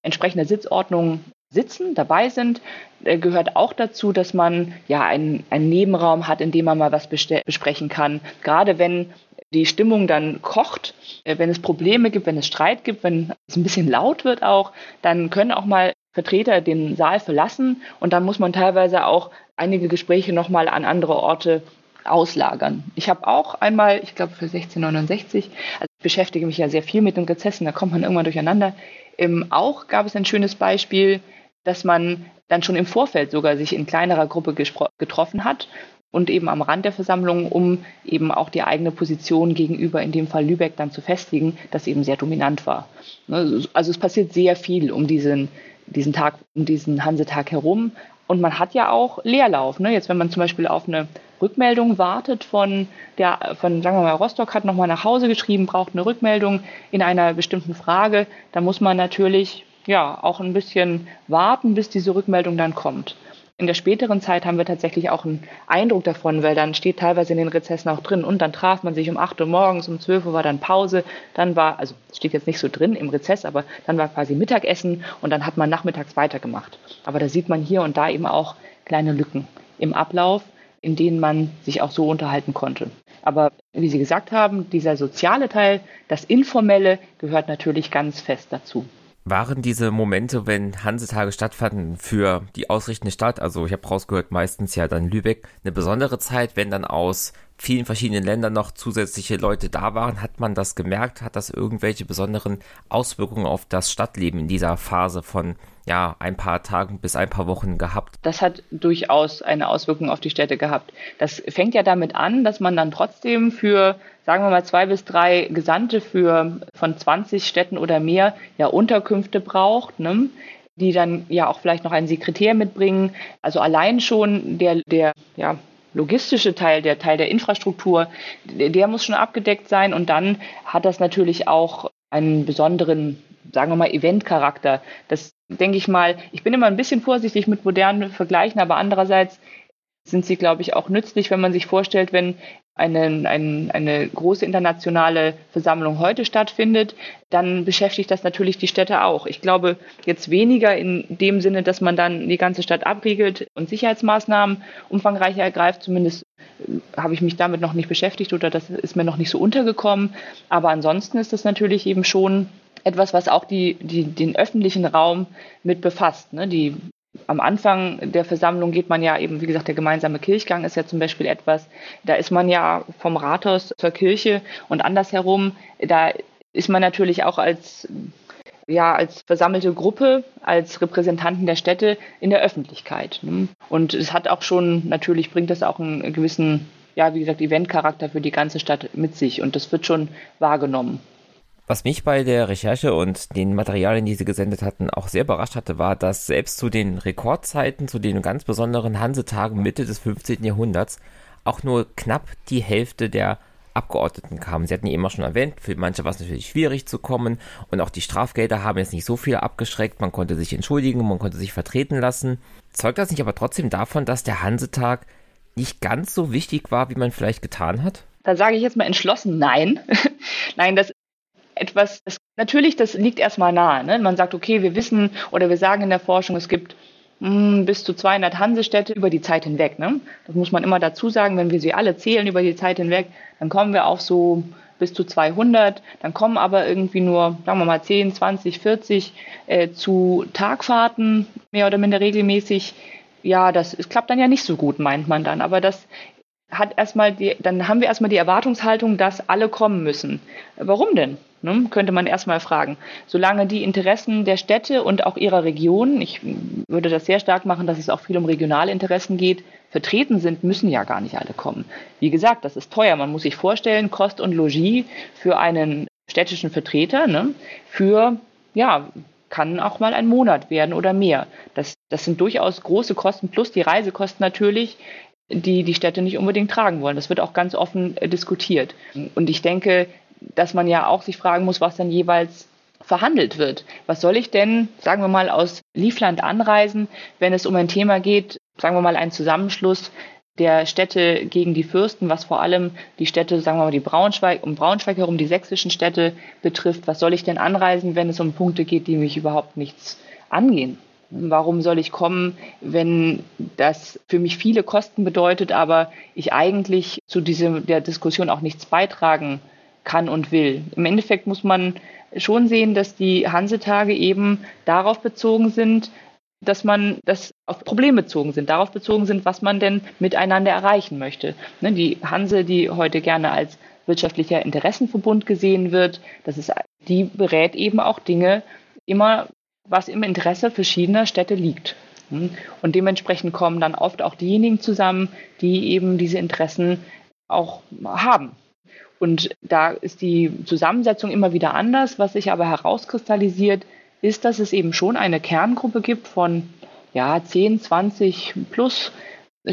entsprechende Sitzordnungen sitzen, dabei sind, äh, gehört auch dazu, dass man ja einen, einen Nebenraum hat, in dem man mal was besprechen kann. Gerade wenn die Stimmung dann kocht, äh, wenn es Probleme gibt, wenn es Streit gibt, wenn es ein bisschen laut wird auch, dann können auch mal Vertreter den Saal verlassen und dann muss man teilweise auch einige Gespräche nochmal an andere Orte auslagern. Ich habe auch einmal, ich glaube für 1669, also ich beschäftige mich ja sehr viel mit den Rezessen, da kommt man irgendwann durcheinander. Ähm, auch gab es ein schönes Beispiel, dass man dann schon im Vorfeld sogar sich in kleinerer Gruppe getroffen hat und eben am Rand der Versammlung, um eben auch die eigene Position gegenüber, in dem Fall Lübeck, dann zu festigen, das eben sehr dominant war. Ne, also es passiert sehr viel um diesen, diesen Tag, um diesen Hansetag herum. Und man hat ja auch Leerlauf. Ne? Jetzt, wenn man zum Beispiel auf eine Rückmeldung wartet von der, von, sagen wir mal, Rostock hat nochmal nach Hause geschrieben, braucht eine Rückmeldung in einer bestimmten Frage, da muss man natürlich ja, auch ein bisschen warten, bis diese Rückmeldung dann kommt. In der späteren Zeit haben wir tatsächlich auch einen Eindruck davon, weil dann steht teilweise in den Rezessen auch drin und dann traf man sich um 8 Uhr morgens, um 12 Uhr war dann Pause, dann war, also steht jetzt nicht so drin im Rezess, aber dann war quasi Mittagessen und dann hat man nachmittags weitergemacht. Aber da sieht man hier und da eben auch kleine Lücken im Ablauf, in denen man sich auch so unterhalten konnte. Aber wie Sie gesagt haben, dieser soziale Teil, das Informelle gehört natürlich ganz fest dazu waren diese Momente, wenn Hansetage stattfanden, für die ausrichtende Stadt, also ich habe rausgehört, meistens ja dann Lübeck, eine besondere Zeit, wenn dann aus vielen verschiedenen Ländern noch zusätzliche Leute da waren? Hat man das gemerkt? Hat das irgendwelche besonderen Auswirkungen auf das Stadtleben in dieser Phase von ja, ein paar Tagen bis ein paar Wochen gehabt? Das hat durchaus eine Auswirkung auf die Städte gehabt. Das fängt ja damit an, dass man dann trotzdem für, sagen wir mal, zwei bis drei Gesandte für von 20 Städten oder mehr ja Unterkünfte braucht. Ne? die dann ja auch vielleicht noch einen Sekretär mitbringen. Also allein schon der, der ja, logistische Teil, der Teil der Infrastruktur, der, muss schon abgedeckt sein. Und dann hat das natürlich auch einen besonderen, sagen wir mal, Eventcharakter. Das denke ich mal, ich bin immer ein bisschen vorsichtig mit modernen Vergleichen, aber andererseits sind sie, glaube ich, auch nützlich, wenn man sich vorstellt, wenn eine, eine, eine große internationale Versammlung heute stattfindet, dann beschäftigt das natürlich die Städte auch. Ich glaube jetzt weniger in dem Sinne, dass man dann die ganze Stadt abriegelt und Sicherheitsmaßnahmen umfangreicher ergreift. Zumindest äh, habe ich mich damit noch nicht beschäftigt oder das ist mir noch nicht so untergekommen. Aber ansonsten ist das natürlich eben schon etwas, was auch die, die, den öffentlichen Raum mit befasst. Ne? Die am Anfang der Versammlung geht man ja eben, wie gesagt, der gemeinsame Kirchgang ist ja zum Beispiel etwas, da ist man ja vom Rathaus zur Kirche und andersherum, da ist man natürlich auch als ja, als versammelte Gruppe, als Repräsentanten der Städte in der Öffentlichkeit. Ne? Und es hat auch schon, natürlich bringt das auch einen gewissen, ja, wie gesagt, Eventcharakter für die ganze Stadt mit sich und das wird schon wahrgenommen. Was mich bei der Recherche und den Materialien, die sie gesendet hatten, auch sehr überrascht hatte, war, dass selbst zu den Rekordzeiten, zu den ganz besonderen Hansetagen Mitte des 15. Jahrhunderts, auch nur knapp die Hälfte der Abgeordneten kamen. Sie hatten ja immer schon erwähnt, für manche war es natürlich schwierig zu kommen und auch die Strafgelder haben jetzt nicht so viel abgeschreckt. Man konnte sich entschuldigen, man konnte sich vertreten lassen. Zeugt das nicht aber trotzdem davon, dass der Hansetag nicht ganz so wichtig war, wie man vielleicht getan hat? Da sage ich jetzt mal entschlossen nein. nein, das etwas, das, natürlich, das liegt erstmal nahe. Ne? Man sagt, okay, wir wissen oder wir sagen in der Forschung, es gibt mh, hm, bis zu 200 Hansestädte über die Zeit hinweg. Ne? Das muss man immer dazu sagen, wenn wir sie alle zählen über die Zeit hinweg, dann kommen wir auf so bis zu 200, dann kommen aber irgendwie nur, sagen wir mal, 10, 20, 40 äh, zu Tagfahrten, mehr oder minder regelmäßig. Ja, das klappt dann ja nicht so gut, meint man dann. Aber das hat erstmal die, dann haben wir erstmal die Erwartungshaltung, dass alle kommen müssen. Warum denn? Ne, könnte man erstmal fragen. Solange die Interessen der Städte und auch ihrer Region, ich würde das sehr stark machen, dass es auch viel um regionale Interessen geht, vertreten sind, müssen ja gar nicht alle kommen. Wie gesagt, das ist teuer. Man muss sich vorstellen, Kost und Logis für einen städtischen Vertreter, ne, für, ja, kann auch mal ein Monat werden oder mehr. Das, das sind durchaus große Kosten, plus die Reisekosten natürlich, die die Städte nicht unbedingt tragen wollen. Das wird auch ganz offen äh, diskutiert. Und ich denke, dass man ja auch sich fragen muss, was dann jeweils verhandelt wird. Was soll ich denn, sagen wir mal, aus Liefland anreisen, wenn es um ein Thema geht, sagen wir mal, ein Zusammenschluss der Städte gegen die Fürsten, was vor allem die Städte, sagen wir mal, die Braunschweig, um Braunschweig herum, die sächsischen Städte betrifft. Was soll ich denn anreisen, wenn es um Punkte geht, die mich überhaupt nichts angehen? Warum soll ich kommen, wenn das für mich viele Kosten bedeutet, aber ich eigentlich zu dieser der Diskussion auch nichts beitragen kann und will? Im Endeffekt muss man schon sehen, dass die Hansetage eben darauf bezogen sind, dass man das auf Probleme bezogen sind, darauf bezogen sind, was man denn miteinander erreichen möchte. Ne, die Hanse, die heute gerne als wirtschaftlicher Interessenverbund gesehen wird, das ist, die berät eben auch Dinge immer was im Interesse verschiedener Städte liegt. Hm? Und dementsprechend kommen dann oft auch diejenigen zusammen, die eben diese Interessen auch haben. Und da ist die Zusammensetzung immer wieder anders. Was sich aber herauskristallisiert, ist, dass es eben schon eine Kerngruppe gibt von ja, 10, 20 plus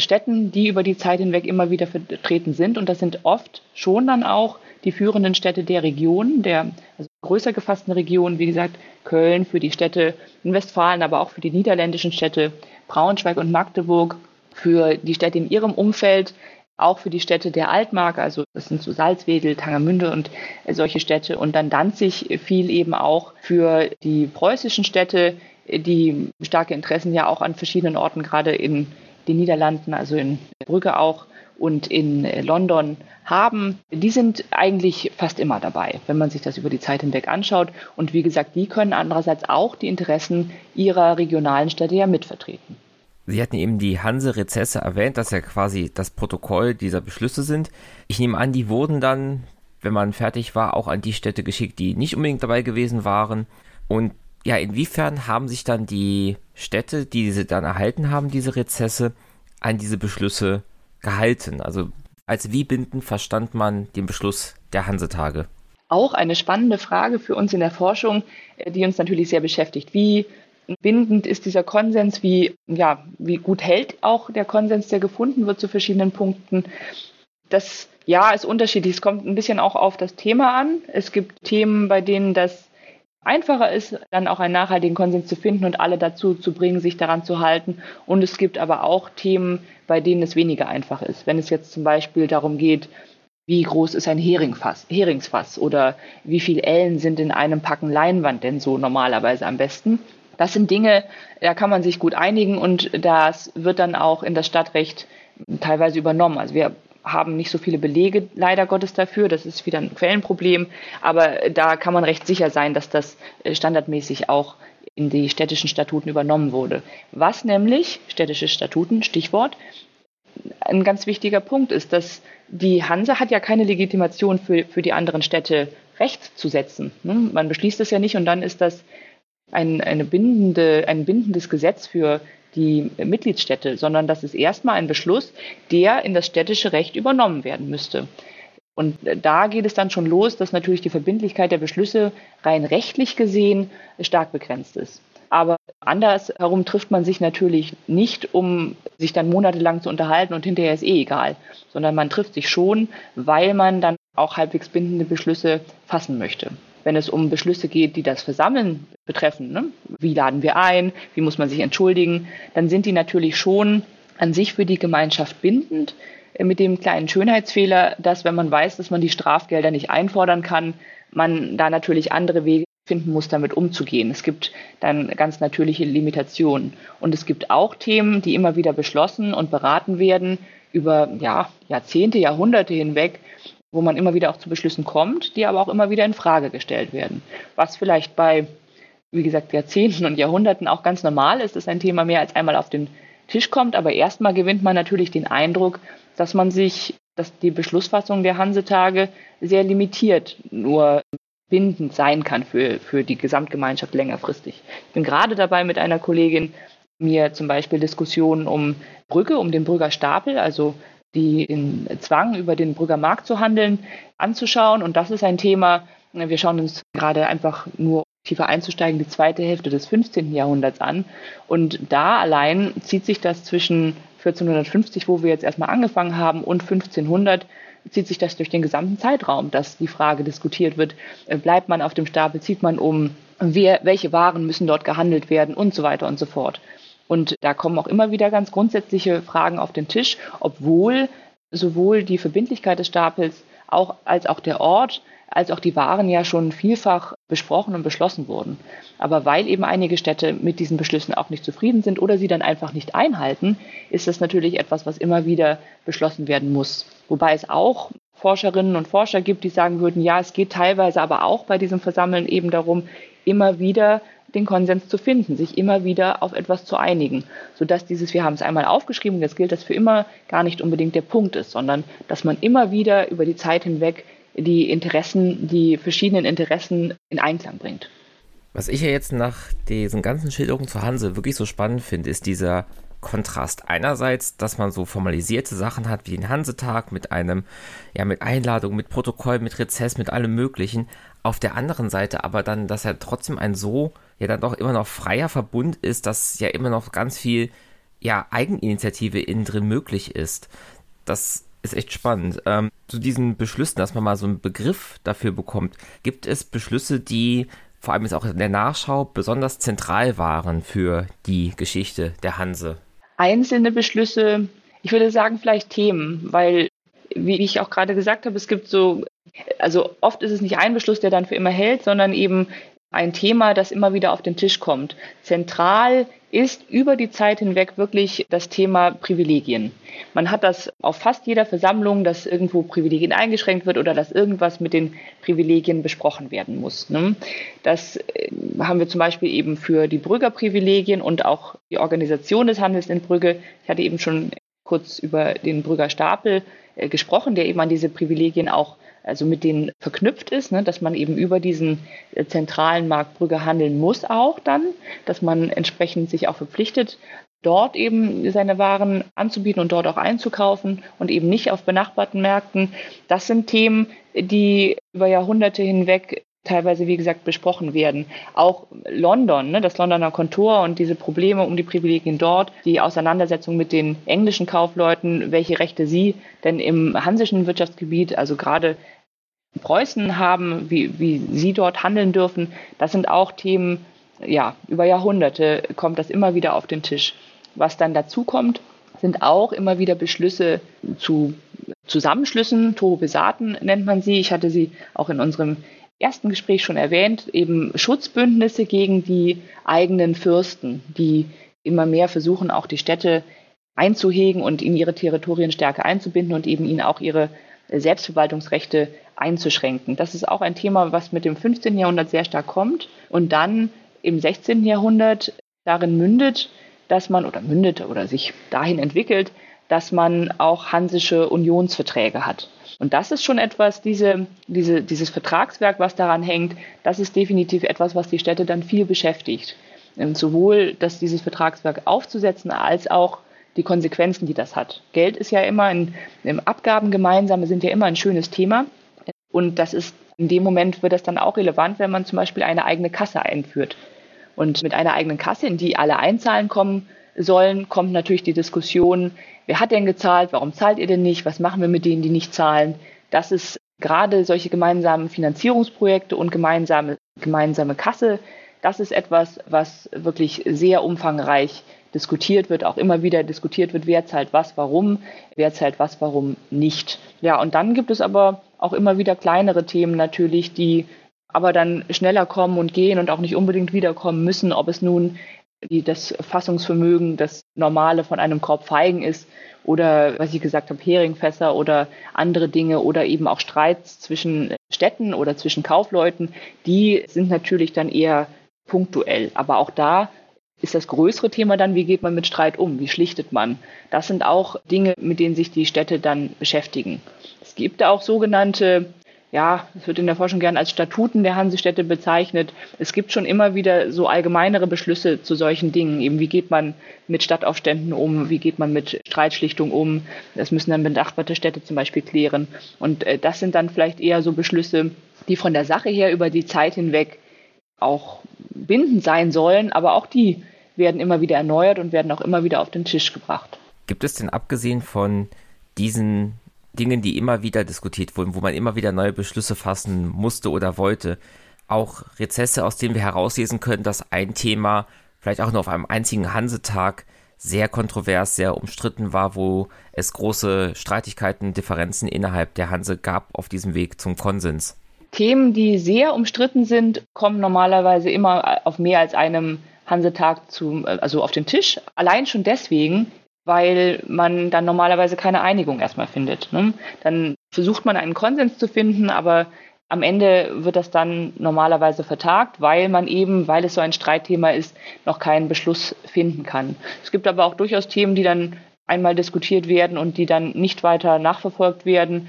Städten, die über die Zeit hinweg immer wieder vertreten sind. Und das sind oft schon dann auch die führenden Städte der Region, der also größer gefassten Region, wie gesagt, Köln für die Städte in Westfalen, aber auch für die niederländischen Städte Braunschweig und Magdeburg, für die Städte in ihrem Umfeld, auch für die Städte der Altmark, also das sind so Salzwedel, Tangermünde und solche Städte. Und dann Danzig fiel eben auch für die preußischen Städte, die starke Interessen ja auch an verschiedenen Orten, gerade in den Niederlanden, also in Brügge auch und in London haben, die sind eigentlich fast immer dabei, wenn man sich das über die Zeit hinweg anschaut. Und wie gesagt, die können andererseits auch die Interessen ihrer regionalen Städte ja mitvertreten. Sie hatten eben die Hanse-Rezesse erwähnt, dass ja quasi das Protokoll dieser Beschlüsse sind. Ich nehme an, die wurden dann, wenn man fertig war, auch an die Städte geschickt, die nicht unbedingt dabei gewesen waren. Und ja, inwiefern haben sich dann die Städte, die sie dann erhalten haben, diese Rezesse, an diese Beschlüsse gehalten? Also als wie bindend verstand man den Beschluss der Hansetage? Auch eine spannende Frage für uns in der Forschung, äh, die uns natürlich sehr beschäftigt. Wie bindend ist dieser Konsens? Wie, ja, wie gut hält auch der Konsens, der gefunden wird zu verschiedenen Punkten? Das ja ist unterschiedlich. Es kommt ein bisschen auch auf das Thema an. Es gibt Themen, bei denen das einfacher ist, dann auch einen nachhaltigen Konsens zu finden und alle dazu zu bringen, sich daran zu halten. Und es gibt aber auch Themen, bei denen es weniger einfach ist. Wenn es jetzt zum Beispiel darum geht, wie groß ist ein Heringfass, Heringsfass oder wie viele Ellen sind in einem Packen Leinwand denn so normalerweise am besten. Das sind Dinge, da kann man sich gut einigen und das wird dann auch in das Stadtrecht teilweise übernommen. Also wir haben nicht so viele Belege leider Gottes dafür. Das ist wieder ein Quellenproblem. Aber da kann man recht sicher sein, dass das äh, standardmäßig auch in die städtischen Statuten übernommen wurde. Was nämlich, städtische Statuten, Stichwort, ein ganz wichtiger Punkt ist, dass die Hanse hat ja keine Legitimation für, für die anderen Städte Recht zu setzen. Ne? Man beschließt es ja nicht und dann ist das ein, eine bindende, ein bindendes Gesetz für die Mitgliedsstädte, sondern das ist erstmal ein Beschluss, der in das städtische Recht übernommen werden müsste. Und da geht es dann schon los, dass natürlich die Verbindlichkeit der Beschlüsse rein rechtlich gesehen stark begrenzt ist. Aber andersherum trifft man sich natürlich nicht, um sich dann monatelang zu unterhalten und hinterher ist eh egal, sondern man trifft sich schon, weil man dann auch halbwegs bindende Beschlüsse fassen möchte wenn es um Beschlüsse geht, die das Versammeln betreffen, ne? wie laden wir ein, wie muss man sich entschuldigen, dann sind die natürlich schon an sich für die Gemeinschaft bindend, äh, mit dem kleinen Schönheitsfehler, dass wenn man weiß, dass man die Strafgelder nicht einfordern kann, man da natürlich andere Wege finden muss, damit umzugehen. Es gibt dann ganz natürliche Limitationen. Und es gibt auch Themen, die immer wieder beschlossen und beraten werden über ja, Jahrzehnte, Jahrhunderte hinweg, wo man immer wieder auch zu Beschlüssen kommt, die aber auch immer wieder in Frage gestellt werden. Was vielleicht bei, wie gesagt, Jahrzehnten und Jahrhunderten auch ganz normal ist, dass ein Thema mehr als einmal auf den Tisch kommt. Aber erstmal gewinnt man natürlich den Eindruck, dass man sich, dass die Beschlussfassung der Hansetage sehr limitiert nur bindend sein kann für, für die Gesamtgemeinschaft längerfristig. Ich bin gerade dabei mit einer Kollegin mir zum Beispiel Diskussionen um Brügge, um den Brügger Stapel, also die den Zwang über den Brügger Markt zu handeln, anzuschauen. Und das ist ein Thema, wir schauen uns gerade einfach nur tiefer einzusteigen, die zweite Hälfte des 15. Jahrhunderts an. Und da allein zieht sich das zwischen 1450, wo wir jetzt erstmal angefangen haben, und 1500 zieht sich das durch den gesamten Zeitraum, dass die Frage diskutiert wird, äh, bleibt man auf dem Stapel, zieht man um, wer, welche Waren müssen dort gehandelt werden und so weiter und so fort. Und da kommen auch immer wieder ganz grundsätzliche Fragen auf den Tisch, obwohl sowohl die Verbindlichkeit des Stapels auch, als auch der Ort als auch die Waren ja schon vielfach besprochen und beschlossen wurden. Aber weil eben einige Städte mit diesen Beschlüssen auch nicht zufrieden sind oder sie dann einfach nicht einhalten, ist das natürlich etwas, was immer wieder beschlossen werden muss. Wobei es auch Forscherinnen und Forscher gibt, die sagen würden, ja, es geht teilweise aber auch bei diesem Versammeln eben darum, immer wieder den Konsens zu finden, sich immer wieder auf etwas zu einigen, sodass dieses, wir haben es einmal aufgeschrieben, jetzt gilt das für immer, gar nicht unbedingt der Punkt ist, sondern dass man immer wieder über die Zeit hinweg die Interessen, die verschiedenen Interessen in Einklang bringt. Was ich ja jetzt nach diesen ganzen Schilderungen zur Hanse wirklich so spannend finde, ist dieser Kontrast. Einerseits, dass man so formalisierte Sachen hat wie den Hansetag mit einem, ja, mit Einladung, mit Protokoll, mit Rezess, mit allem Möglichen. Auf der anderen Seite aber dann, dass er trotzdem ein so, ja, dann doch immer noch freier Verbund ist, dass ja immer noch ganz viel, ja, Eigeninitiative innen drin möglich ist. Das ist echt spannend. Ähm, zu diesen Beschlüssen, dass man mal so einen Begriff dafür bekommt. Gibt es Beschlüsse, die vor allem jetzt auch in der Nachschau besonders zentral waren für die Geschichte der Hanse? Einzelne Beschlüsse, ich würde sagen vielleicht Themen, weil, wie ich auch gerade gesagt habe, es gibt so, also oft ist es nicht ein Beschluss, der dann für immer hält, sondern eben ein Thema, das immer wieder auf den Tisch kommt. Zentral ist über die Zeit hinweg wirklich das Thema Privilegien. Man hat das auf fast jeder Versammlung, dass irgendwo Privilegien eingeschränkt wird oder dass irgendwas mit den Privilegien besprochen werden muss. Ne? Das äh, haben wir zum Beispiel eben für die Brüggerprivilegien und auch die Organisation des Handels in Brügge. Ich hatte eben schon kurz über den Brügger Stapel äh, gesprochen, der eben an diese Privilegien auch also mit denen verknüpft ist, ne, dass man eben über diesen äh, zentralen Marktbrücke handeln muss auch dann, dass man entsprechend sich auch verpflichtet, dort eben seine Waren anzubieten und dort auch einzukaufen und eben nicht auf benachbarten Märkten. Das sind Themen, die über Jahrhunderte hinweg teilweise, wie gesagt, besprochen werden. Auch London, ne, das Londoner Kontor und diese Probleme um die Privilegien dort, die Auseinandersetzung mit den englischen Kaufleuten, welche Rechte sie denn im hansischen Wirtschaftsgebiet, also gerade Preußen haben, wie, wie sie dort handeln dürfen, das sind auch Themen, ja, über Jahrhunderte kommt das immer wieder auf den Tisch. Was dann dazu kommt, sind auch immer wieder Beschlüsse zu Zusammenschlüssen, Torobesaten nennt man sie. Ich hatte sie auch in unserem ersten Gespräch schon erwähnt, eben Schutzbündnisse gegen die eigenen Fürsten, die immer mehr versuchen, auch die Städte einzuhegen und in ihre Territorien stärker einzubinden und eben ihnen auch ihre Selbstverwaltungsrechte einzuschränken. Das ist auch ein Thema, was mit dem 15. Jahrhundert sehr stark kommt und dann im 16. Jahrhundert darin mündet, dass man oder mündet oder sich dahin entwickelt, dass man auch hansische Unionsverträge hat. Und das ist schon etwas, diese, diese, dieses Vertragswerk, was daran hängt, das ist definitiv etwas, was die Städte dann viel beschäftigt. Und sowohl das, dieses Vertragswerk aufzusetzen, als auch die Konsequenzen, die das hat. Geld ist ja immer ein, Abgaben gemeinsame sind ja immer ein schönes Thema. Und das ist, in dem Moment wird das dann auch relevant, wenn man zum Beispiel eine eigene Kasse einführt. Und mit einer eigenen Kasse, in die alle einzahlen kommen sollen, kommt natürlich die Diskussion, wer hat denn gezahlt, warum zahlt ihr denn nicht, was machen wir mit denen, die nicht zahlen. Das ist gerade solche gemeinsamen Finanzierungsprojekte und gemeinsame, gemeinsame Kasse, das ist etwas, was wirklich sehr umfangreich diskutiert wird, auch immer wieder diskutiert wird, wer zahlt was, warum, wer zahlt was, warum nicht. Ja, und dann gibt es aber auch immer wieder kleinere Themen natürlich, die aber dann schneller kommen und gehen und auch nicht unbedingt wiederkommen müssen, ob es nun die das Fassungsvermögen, das Normale von einem Korb Feigen ist oder, was ich gesagt habe, Heringfässer oder andere Dinge oder eben auch Streits zwischen Städten oder zwischen Kaufleuten, die sind natürlich dann eher punktuell. Aber auch da ist das größere Thema dann, wie geht man mit Streit um, wie schlichtet man. Das sind auch Dinge, mit denen sich die Städte dann beschäftigen. Es gibt auch sogenannte ja, es wird in der Forschung gern als Statuten der Hansestädte bezeichnet. Es gibt schon immer wieder so allgemeinere Beschlüsse zu solchen Dingen. Eben, wie geht man mit Stadtaufständen um? Wie geht man mit Streitschlichtung um? Das müssen dann benachbarte Städte zum Beispiel klären. Und äh, das sind dann vielleicht eher so Beschlüsse, die von der Sache her über die Zeit hinweg auch bindend sein sollen. Aber auch die werden immer wieder erneuert und werden auch immer wieder auf den Tisch gebracht. Gibt es denn abgesehen von diesen Dingen, die immer wieder diskutiert wurden, wo man immer wieder neue Beschlüsse fassen musste oder wollte. Auch Rezesse, aus denen wir herauslesen können, dass ein Thema vielleicht auch nur auf einem einzigen Hansetag sehr kontrovers, sehr umstritten war, wo es große Streitigkeiten, Differenzen innerhalb der Hanse gab auf diesem Weg zum Konsens. Themen, die sehr umstritten sind, kommen normalerweise immer auf mehr als einem Hansetag zu, also auf den Tisch. Allein schon deswegen, weil man dann normalerweise keine Einigung erstmal findet. Ne? Dann versucht man einen Konsens zu finden, aber am Ende wird das dann normalerweise vertagt, weil man eben, weil es so ein Streitthema ist, noch keinen Beschluss finden kann. Es gibt aber auch durchaus Themen, die dann einmal diskutiert werden und die dann nicht weiter nachverfolgt werden.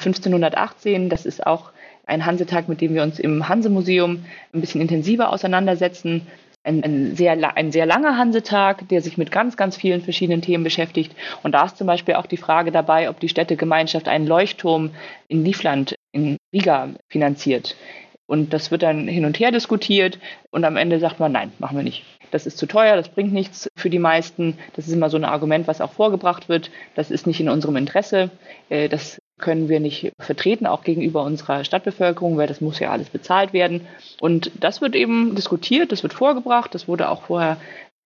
1518, das ist auch ein Hansetag, mit dem wir uns im Hansemuseum ein bisschen intensiver auseinandersetzen ein, ein, sehr, ein sehr langer Hansetag, der sich mit ganz, ganz vielen verschiedenen Themen beschäftigt. Und da ist zum Beispiel auch die Frage dabei, ob die Städtegemeinschaft einen Leuchtturm in Livland, in Riga, finanziert. Und das wird dann hin und her diskutiert und am Ende sagt man, nein, machen wir nicht. Das ist zu teuer, das bringt nichts für die meisten. Das ist immer so ein Argument, was auch vorgebracht wird. Das ist nicht in unserem Interesse. Äh, das können wir nicht vertreten, auch gegenüber unserer Stadtbevölkerung, weil das muss ja alles bezahlt werden. Und das wird eben diskutiert, das wird vorgebracht, das wurde auch vorher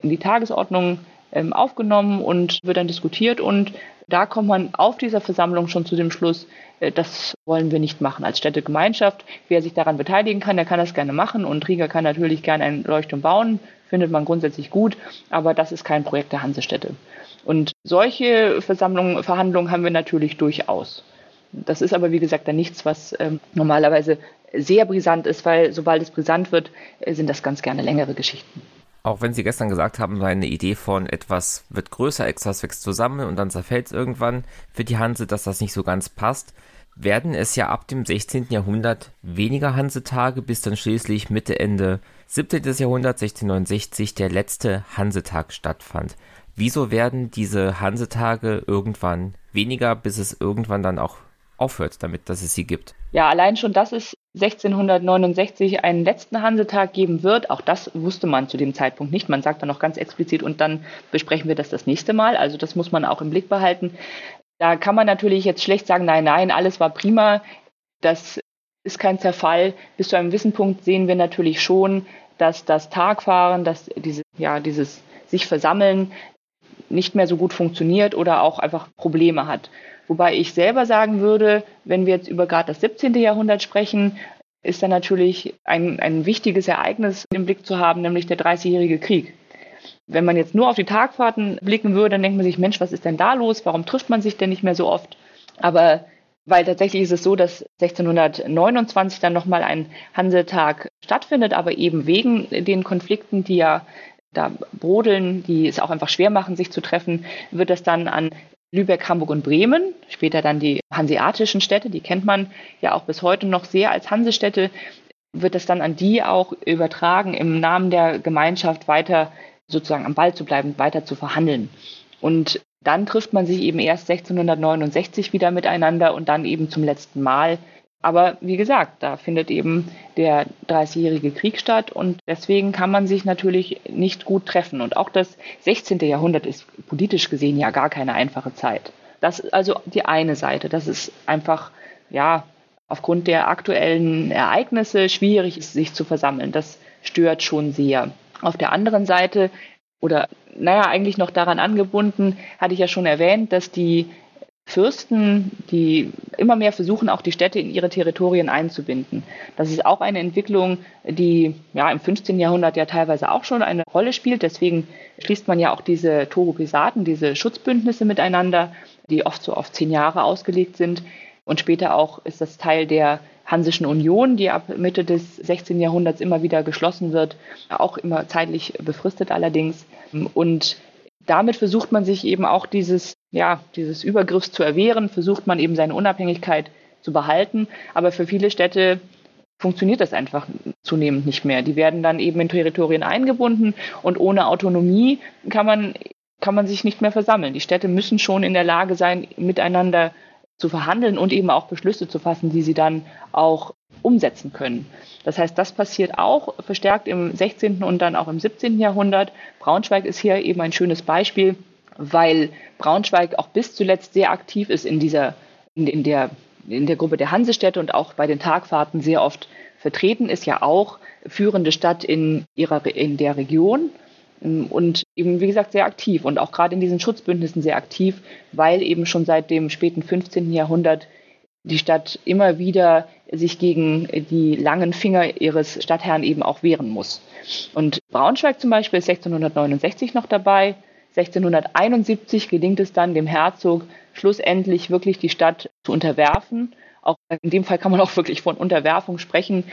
in die Tagesordnung ähm, aufgenommen und wird dann diskutiert. Und da kommt man auf dieser Versammlung schon zu dem Schluss, äh, das wollen wir nicht machen als Städtegemeinschaft. Wer sich daran beteiligen kann, der kann das gerne machen. Und Riga kann natürlich gerne einen Leuchtturm bauen, findet man grundsätzlich gut, aber das ist kein Projekt der Hansestädte. Und solche Versammlungen, Verhandlungen haben wir natürlich durchaus. Das ist aber, wie gesagt, dann nichts, was ähm, normalerweise sehr brisant ist, weil sobald es brisant wird, äh, sind das ganz gerne längere Geschichten. Auch wenn Sie gestern gesagt haben, eine Idee von etwas wird größer, etwas wächst zusammen und dann zerfällt es irgendwann für die Hanse, dass das nicht so ganz passt, werden es ja ab dem 16. Jahrhundert weniger Hansetage, bis dann schließlich Mitte, Ende 17. Jahrhundert, 1669, der letzte Hansetag stattfand. Wieso werden diese Hansetage irgendwann weniger, bis es irgendwann dann auch aufhört damit, dass es sie gibt. Ja, allein schon, dass es 1669 einen letzten Hansetag geben wird, auch das wusste man zu dem Zeitpunkt nicht. Man sagt dann noch ganz explizit und dann besprechen wir das das nächste Mal. Also das muss man auch im Blick behalten. Da kann man natürlich jetzt schlecht sagen, nein, nein, alles war prima. Das ist kein Zerfall. Bis zu einem gewissen Punkt sehen wir natürlich schon, dass das Tagfahren, dass diese, ja, dieses sich versammeln nicht mehr so gut funktioniert oder auch einfach Probleme hat. Wobei ich selber sagen würde, wenn wir jetzt über gerade das 17. Jahrhundert sprechen, ist da natürlich ein, ein wichtiges Ereignis im Blick zu haben, nämlich der Dreißigjährige Krieg. Wenn man jetzt nur auf die Tagfahrten blicken würde, dann denkt man sich, Mensch, was ist denn da los? Warum trifft man sich denn nicht mehr so oft? Aber weil tatsächlich ist es so, dass 1629 dann nochmal ein Hansetag stattfindet, aber eben wegen den Konflikten, die ja da brodeln, die es auch einfach schwer machen, sich zu treffen, wird das dann an Lübeck, Hamburg und Bremen, später dann die hanseatischen Städte, die kennt man ja auch bis heute noch sehr als Hansestädte, wird es dann an die auch übertragen, im Namen der Gemeinschaft weiter sozusagen am Ball zu bleiben, weiter zu verhandeln. Und dann trifft man sich eben erst 1669 wieder miteinander und dann eben zum letzten Mal aber wie gesagt, da findet eben der Dreißigjährige Krieg statt und deswegen kann man sich natürlich nicht gut treffen. Und auch das 16. Jahrhundert ist politisch gesehen ja gar keine einfache Zeit. Das ist also die eine Seite. Das ist einfach, ja, aufgrund der aktuellen Ereignisse schwierig ist, sich zu versammeln. Das stört schon sehr. Auf der anderen Seite oder naja, eigentlich noch daran angebunden, hatte ich ja schon erwähnt, dass die Fürsten, die immer mehr versuchen, auch die Städte in ihre Territorien einzubinden. Das ist auch eine Entwicklung, die ja im 15. Jahrhundert ja teilweise auch schon eine Rolle spielt. Deswegen schließt man ja auch diese Toropisaten, diese Schutzbündnisse miteinander, die oft so auf zehn Jahre ausgelegt sind. Und später auch ist das Teil der Hansischen Union, die ab Mitte des 16. Jahrhunderts immer wieder geschlossen wird, auch immer zeitlich befristet allerdings. Und damit versucht man sich eben auch dieses, ja, dieses Übergriffs zu erwehren, versucht man eben seine Unabhängigkeit zu behalten. Aber für viele Städte funktioniert das einfach zunehmend nicht mehr. Die werden dann eben in Territorien eingebunden und ohne Autonomie kann man, kann man sich nicht mehr versammeln. Die Städte müssen schon in der Lage sein, miteinander zu verhandeln und eben auch Beschlüsse zu fassen, die sie dann auch umsetzen können. Das heißt, das passiert auch verstärkt im 16. und dann auch im 17. Jahrhundert. Braunschweig ist hier eben ein schönes Beispiel, weil Braunschweig auch bis zuletzt sehr aktiv ist in dieser, in, in der, in der Gruppe der Hansestädte und auch bei den Tagfahrten sehr oft vertreten ist, ja auch führende Stadt in ihrer, in der Region und eben, wie gesagt, sehr aktiv und auch gerade in diesen Schutzbündnissen sehr aktiv, weil eben schon seit dem späten 15. Jahrhundert die Stadt immer wieder sich gegen die langen Finger ihres Stadtherrn eben auch wehren muss. Und Braunschweig zum Beispiel ist 1669 noch dabei. 1671 gelingt es dann dem Herzog schlussendlich wirklich die Stadt zu unterwerfen. Auch in dem Fall kann man auch wirklich von Unterwerfung sprechen.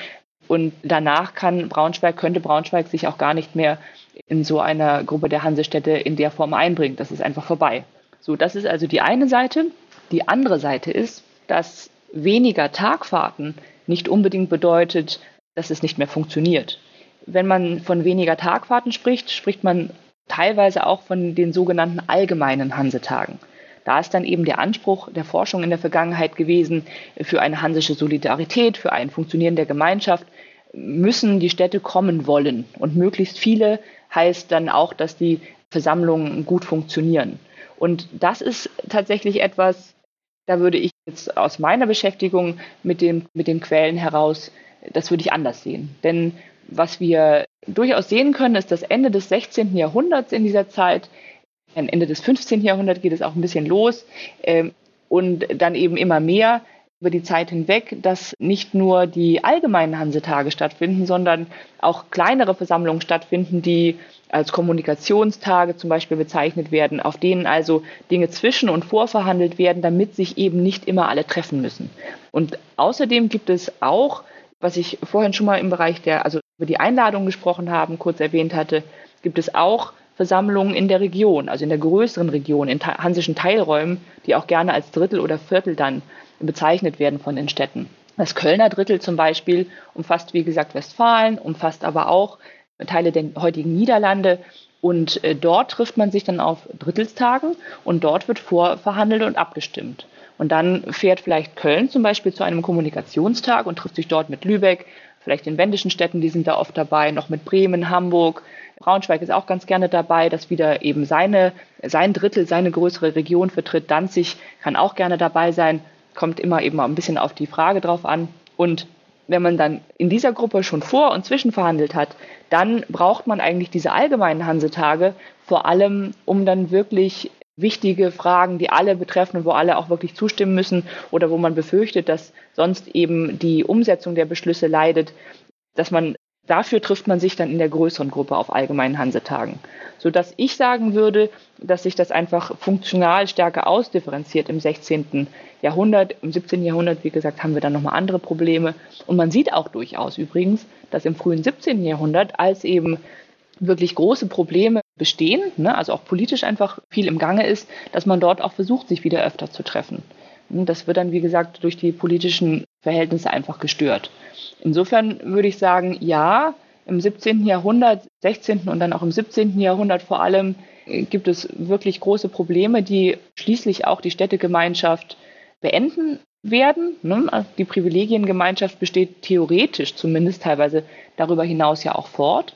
Und danach kann Braunschweig, könnte Braunschweig sich auch gar nicht mehr in so einer Gruppe der Hansestädte in der Form einbringen. Das ist einfach vorbei. So, das ist also die eine Seite. Die andere Seite ist, dass weniger Tagfahrten nicht unbedingt bedeutet, dass es nicht mehr funktioniert. Wenn man von weniger Tagfahrten spricht, spricht man teilweise auch von den sogenannten allgemeinen Hansetagen. Da ist dann eben der Anspruch der Forschung in der Vergangenheit gewesen, für eine hansische Solidarität, für ein Funktionieren der Gemeinschaft müssen die Städte kommen wollen. Und möglichst viele heißt dann auch, dass die Versammlungen gut funktionieren. Und das ist tatsächlich etwas, da würde ich jetzt aus meiner Beschäftigung mit, dem, mit den Quellen heraus, das würde ich anders sehen. Denn was wir durchaus sehen können, ist das Ende des 16. Jahrhunderts in dieser Zeit. Ende des 15. Jahrhunderts geht es auch ein bisschen los. Ähm, und dann eben immer mehr über die Zeit hinweg, dass nicht nur die allgemeinen Hansetage stattfinden, sondern auch kleinere Versammlungen stattfinden, die als Kommunikationstage zum Beispiel bezeichnet werden, auf denen also Dinge zwischen und vorverhandelt werden, damit sich eben nicht immer alle treffen müssen. Und außerdem gibt es auch, was ich vorhin schon mal im Bereich der, also über die Einladung gesprochen haben, kurz erwähnt hatte, gibt es auch Versammlungen in der Region, also in der größeren Region, in hansischen Teilräumen, die auch gerne als Drittel oder Viertel dann bezeichnet werden von den Städten. Das Kölner Drittel zum Beispiel umfasst, wie gesagt, Westfalen, umfasst aber auch Teile der heutigen Niederlande. Und äh, dort trifft man sich dann auf Drittelstagen und dort wird vorverhandelt und abgestimmt. Und dann fährt vielleicht Köln zum Beispiel zu einem Kommunikationstag und trifft sich dort mit Lübeck, vielleicht den wendischen Städten, die sind da oft dabei, noch mit Bremen, Hamburg. Braunschweig ist auch ganz gerne dabei, dass wieder eben seine, sein Drittel, seine größere Region vertritt. Danzig kann auch gerne dabei sein, kommt immer eben ein bisschen auf die Frage drauf an. Und wenn man dann in dieser Gruppe schon vor- und zwischenverhandelt hat, dann braucht man eigentlich diese allgemeinen Hansetage, vor allem, um dann wirklich wichtige Fragen, die alle betreffen und wo alle auch wirklich zustimmen müssen oder wo man befürchtet, dass sonst eben die Umsetzung der Beschlüsse leidet, dass man dafür trifft man sich dann in der größeren Gruppe auf allgemeinen Hansetagen, sodass ich sagen würde, dass sich das einfach funktional stärker ausdifferenziert im 16. Jahrhundert. Im 17. Jahrhundert, wie gesagt, haben wir dann nochmal andere Probleme. Und man sieht auch durchaus übrigens, dass im frühen 17. Jahrhundert, als eben wirklich große Probleme bestehen, ne, also auch politisch einfach viel im Gange ist, dass man dort auch versucht, sich wieder öfter zu treffen. Und das wird dann, wie gesagt, durch die politischen Verhältnisse einfach gestört. Insofern würde ich sagen, ja, im 17. Jahrhundert, 16. und dann auch im 17. Jahrhundert vor allem äh, gibt es wirklich große Probleme, die schließlich auch die Städtegemeinschaft beenden werden. Ne? Also die Privilegiengemeinschaft besteht theoretisch zumindest teilweise darüber hinaus ja auch fort.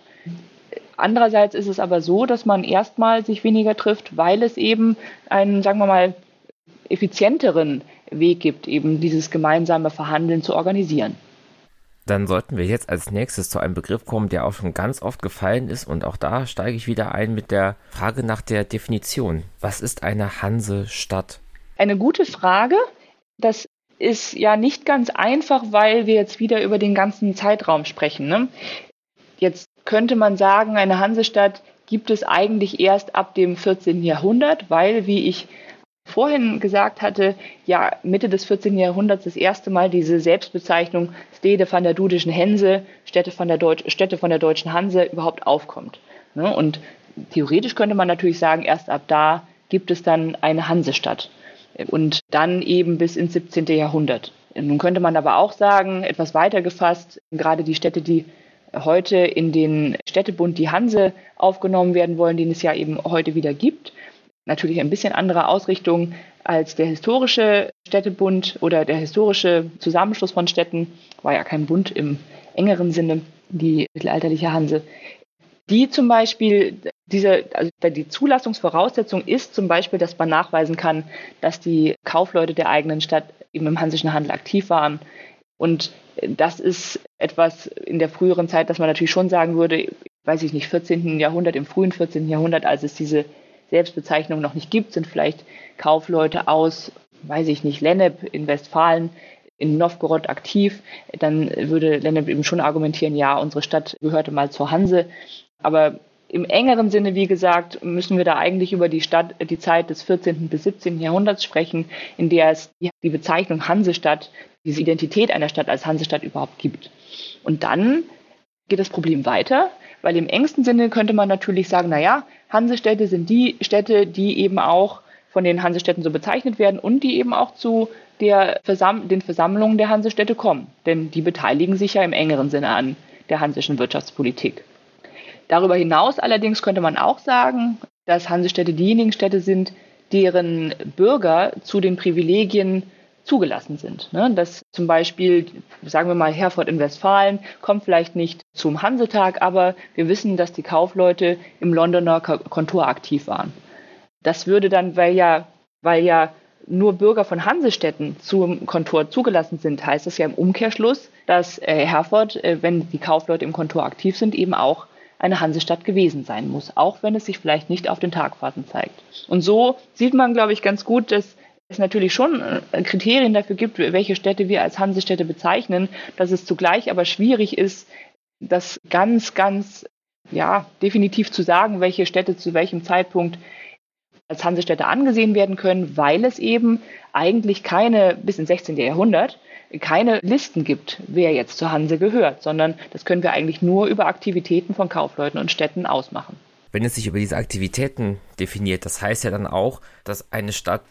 Andererseits ist es aber so, dass man erstmal sich weniger trifft, weil es eben einen, sagen wir mal, effizienteren Weg gibt, eben dieses gemeinsame Verhandeln zu organisieren. Dann sollten wir jetzt als nächstes zu einem Begriff kommen, der auch schon ganz oft gefallen ist. Und auch da steige ich wieder ein mit der Frage nach der Definition. Was ist eine Hansestadt? Eine gute Frage. Das ist ja nicht ganz einfach, weil wir jetzt wieder über den ganzen Zeitraum sprechen. Ne? Jetzt könnte man sagen, eine Hansestadt gibt es eigentlich erst ab dem 14. Jahrhundert, weil, wie ich vorhin gesagt hatte, ja, Mitte des 14. Jahrhunderts das erste Mal diese Selbstbezeichnung Stede von der Dudischen Hense, Städte von der, Deutsch, Städte von der Deutschen Hanse überhaupt aufkommt. Ne? Und theoretisch könnte man natürlich sagen, erst ab da gibt es dann eine Hansestadt. Und dann eben bis ins 17. Jahrhundert. Nun könnte man aber auch sagen, etwas weiter gefasst, gerade die Städte, die heute in den Städtebund die Hanse aufgenommen werden wollen, den es ja eben heute wieder gibt, natürlich ein bisschen andere Ausrichtung als der historische Städtebund oder der historische Zusammenschluss von Städten, war ja kein Bund im engeren Sinne, die mittelalterliche Hanse. Die zum Beispiel, diese, also die Zulassungsvoraussetzung ist zum Beispiel, dass man nachweisen kann, dass die Kaufleute der eigenen Stadt eben im hansischen Handel aktiv waren. Und das ist etwas in der früheren Zeit, dass man natürlich schon sagen würde, weiß ich nicht, 14. Jahrhundert, im frühen 14. Jahrhundert, als es diese Selbstbezeichnung noch nicht gibt, sind vielleicht Kaufleute aus, weiß ich nicht, Lennep in Westfalen, in Novgorod aktiv, dann würde Lennep eben schon argumentieren, ja, unsere Stadt gehörte mal zur Hanse. Aber im engeren Sinne, wie gesagt, müssen wir da eigentlich über die Stadt, die Zeit des 14. bis 17. Jahrhunderts sprechen, in der es die Bezeichnung Hansestadt, diese Identität einer Stadt als Hansestadt überhaupt gibt. Und dann geht das Problem weiter, weil im engsten Sinne könnte man natürlich sagen, na ja, Hansestädte sind die Städte, die eben auch von den Hansestädten so bezeichnet werden und die eben auch zu der Versam den Versammlungen der Hansestädte kommen. Denn die beteiligen sich ja im engeren Sinne an der hansischen Wirtschaftspolitik. Darüber hinaus allerdings könnte man auch sagen, dass Hansestädte diejenigen Städte sind, deren Bürger zu den Privilegien zugelassen sind. Ne? Dass zum Beispiel, sagen wir mal, Herford in Westfalen kommt vielleicht nicht zum Hansetag, aber wir wissen, dass die Kaufleute im Londoner Kontor aktiv waren. Das würde dann, weil ja, weil ja nur Bürger von Hansestädten zum Kontor zugelassen sind, heißt es ja im Umkehrschluss, dass äh, Herford, äh, wenn die Kaufleute im Kontor aktiv sind, eben auch eine Hansestadt gewesen sein muss, auch wenn es sich vielleicht nicht auf den Tagfahrten zeigt. Und so sieht man, glaube ich, ganz gut, dass es natürlich schon äh, Kriterien dafür gibt, welche Städte wir als Hansestädte bezeichnen, dass es zugleich aber schwierig ist, das ganz, ganz, ja, definitiv zu sagen, welche Städte zu welchem Zeitpunkt als Hansestädte angesehen werden können, weil es eben eigentlich keine, bis ins 16. Jahrhundert, keine Listen gibt, wer jetzt zur Hanse gehört, sondern das können wir eigentlich nur über Aktivitäten von Kaufleuten und Städten ausmachen. Wenn es sich über diese Aktivitäten definiert, das heißt ja dann auch, dass eine Stadt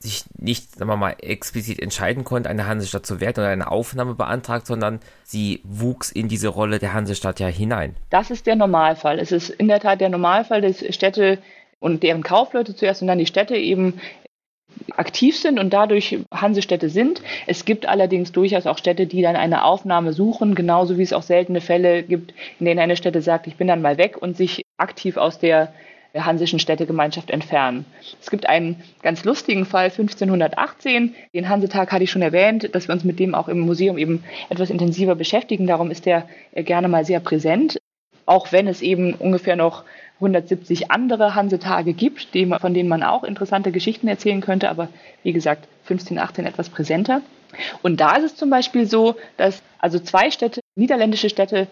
sich nicht, sagen wir mal, explizit entscheiden konnte, eine Hansestadt zu werden oder eine Aufnahme beantragt, sondern sie wuchs in diese Rolle der Hansestadt ja hinein. Das ist der Normalfall. Es ist in der Tat der Normalfall, dass Städte und deren Kaufleute zuerst und dann die Städte eben aktiv sind und dadurch Hansestädte sind. Es gibt allerdings durchaus auch Städte, die dann eine Aufnahme suchen, genauso wie es auch seltene Fälle gibt, in denen eine Städte sagt, ich bin dann mal weg und sich aktiv aus der Hansischen Städtegemeinschaft entfernen. Es gibt einen ganz lustigen Fall 1518. Den Hansetag hatte ich schon erwähnt, dass wir uns mit dem auch im Museum eben etwas intensiver beschäftigen. Darum ist der äh, gerne mal sehr präsent. Auch wenn es eben ungefähr noch 170 andere Hansetage gibt, von denen man auch interessante Geschichten erzählen könnte, aber wie gesagt, 1518 etwas präsenter. Und da ist es zum Beispiel so, dass also zwei Städte, niederländische Städte,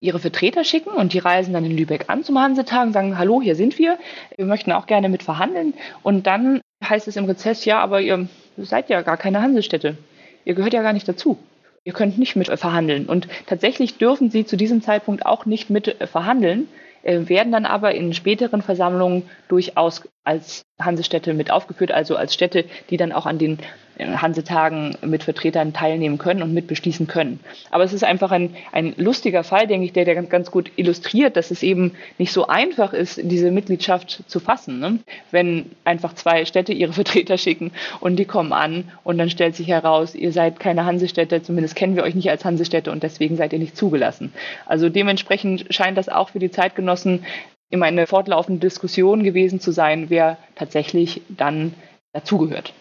ihre Vertreter schicken und die reisen dann in Lübeck an zum Hansetag und sagen, hallo, hier sind wir, wir möchten auch gerne mit verhandeln. Und dann heißt es im Rezess, ja, aber ihr seid ja gar keine Hansestädte. Ihr gehört ja gar nicht dazu. Ihr könnt nicht mit verhandeln. Und tatsächlich dürfen sie zu diesem Zeitpunkt auch nicht mit verhandeln, äh, werden dann aber in späteren Versammlungen durchaus als Hansestädte mit aufgeführt, also als Städte, die dann auch an den Hansetagen mit Vertretern teilnehmen können und mitbeschließen können. Aber es ist einfach ein, ein lustiger Fall, denke ich, der, der ganz, ganz gut illustriert, dass es eben nicht so einfach ist, diese Mitgliedschaft zu fassen. Ne? Wenn einfach zwei Städte ihre Vertreter schicken und die kommen an und dann stellt sich heraus, ihr seid keine Hansestädte, zumindest kennen wir euch nicht als Hansestädte und deswegen seid ihr nicht zugelassen. Also dementsprechend scheint das auch für die Zeitgenossen immer eine fortlaufende Diskussion gewesen zu sein, wer tatsächlich dann dazugehört.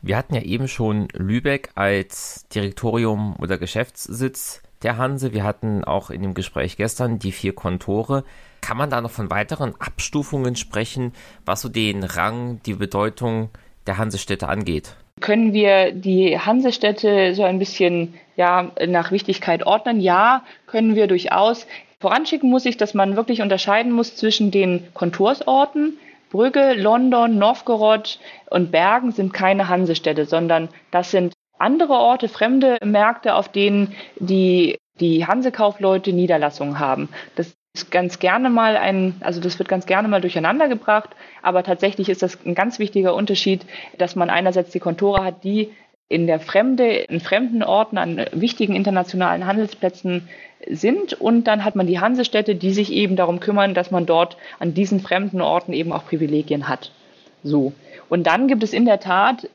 Wir hatten ja eben schon Lübeck als Direktorium oder Geschäftssitz der Hanse. Wir hatten auch in dem Gespräch gestern die vier Kontore. Kann man da noch von weiteren Abstufungen sprechen, was so den Rang, die Bedeutung der Hansestädte angeht? Können wir die Hansestädte so ein bisschen ja, nach Wichtigkeit ordnen? Ja, können wir durchaus. Voranschicken muss ich, dass man wirklich unterscheiden muss zwischen den Kontorsorten, Brügge, London, Novgorod und Bergen sind keine Hansestädte, sondern das sind andere Orte, fremde Märkte, auf denen die, die Hansekaufleute Niederlassungen haben. Das ist ganz gerne mal ein, also das wird ganz gerne mal durcheinander gebracht, aber tatsächlich ist das ein ganz wichtiger Unterschied, dass man einerseits die Kontore hat, die in der Fremde, in fremden Orten an wichtigen internationalen Handelsplätzen sind und dann hat man die Hansestädte, die sich eben darum kümmern, dass man dort an diesen fremden Orten eben auch Privilegien hat. So. Und dann gibt es in der Tat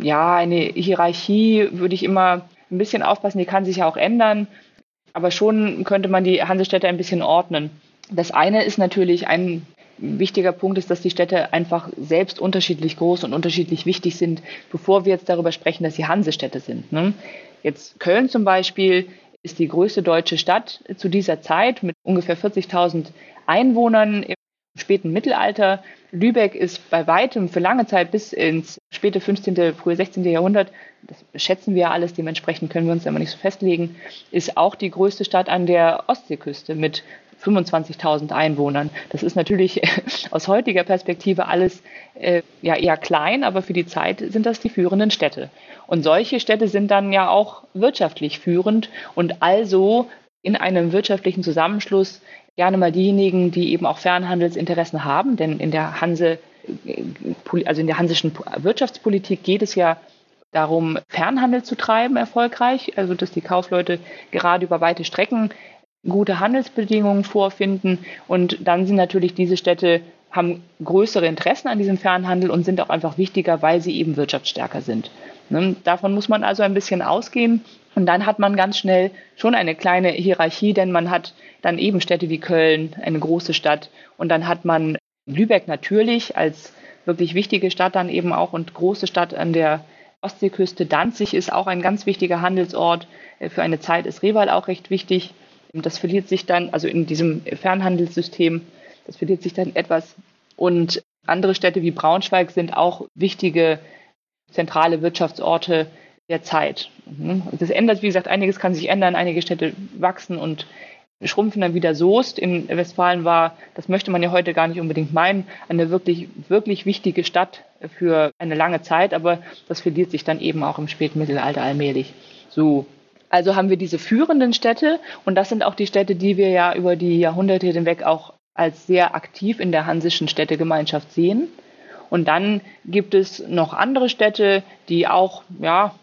ja, eine Hierarchie würde ich immer ein bisschen aufpassen, die kann sich ja auch ändern, aber schon könnte man die Hansestädte ein bisschen ordnen. Das eine ist natürlich ein wichtiger Punkt ist, dass die Städte einfach selbst unterschiedlich groß und unterschiedlich wichtig sind, bevor wir jetzt darüber sprechen, dass sie Hansestädte sind. Ne? Jetzt Köln zum Beispiel ist die größte deutsche Stadt zu dieser Zeit mit ungefähr 40.000 Einwohnern späten Mittelalter. Lübeck ist bei weitem für lange Zeit bis ins späte 15., frühe 16. Jahrhundert, das schätzen wir alles, dementsprechend können wir uns immer nicht so festlegen, ist auch die größte Stadt an der Ostseeküste mit 25.000 Einwohnern. Das ist natürlich aus heutiger Perspektive alles äh, ja eher klein, aber für die Zeit sind das die führenden Städte. Und solche Städte sind dann ja auch wirtschaftlich führend und also in einem wirtschaftlichen Zusammenschluss gerne mal diejenigen, die eben auch Fernhandelsinteressen haben, denn in der Hanse, also in der hansischen Wirtschaftspolitik geht es ja darum, Fernhandel zu treiben erfolgreich, also dass die Kaufleute gerade über weite Strecken gute Handelsbedingungen vorfinden und dann sind natürlich diese Städte haben größere Interessen an diesem Fernhandel und sind auch einfach wichtiger, weil sie eben wirtschaftsstärker sind. Ne? Davon muss man also ein bisschen ausgehen. Und dann hat man ganz schnell schon eine kleine Hierarchie, denn man hat dann eben Städte wie Köln, eine große Stadt. Und dann hat man Lübeck natürlich als wirklich wichtige Stadt dann eben auch und große Stadt an der Ostseeküste. Danzig ist auch ein ganz wichtiger Handelsort. Für eine Zeit ist Rewal auch recht wichtig. Das verliert sich dann, also in diesem Fernhandelssystem, das verliert sich dann etwas. Und andere Städte wie Braunschweig sind auch wichtige zentrale Wirtschaftsorte der Zeit. Mhm. Das ändert, wie gesagt, einiges kann sich ändern, einige Städte wachsen und schrumpfen dann wieder Soest in Westfalen war, das möchte man ja heute gar nicht unbedingt meinen, eine wirklich, wirklich wichtige Stadt für eine lange Zeit, aber das verliert sich dann eben auch im Spätmittelalter allmählich. So. Also haben wir diese führenden Städte und das sind auch die Städte, die wir ja über die Jahrhunderte hinweg auch als sehr aktiv in der hansischen Städtegemeinschaft sehen. Und dann gibt es noch andere Städte, die auch, ja,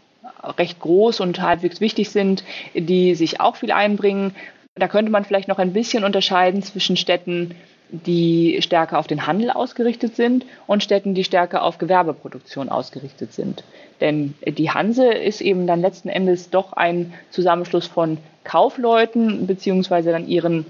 recht groß und halbwegs wichtig sind, die sich auch viel einbringen. Da könnte man vielleicht noch ein bisschen unterscheiden zwischen Städten, die stärker auf den Handel ausgerichtet sind und Städten, die stärker auf Gewerbeproduktion ausgerichtet sind. Denn die Hanse ist eben dann letzten Endes doch ein Zusammenschluss von Kaufleuten beziehungsweise dann ihren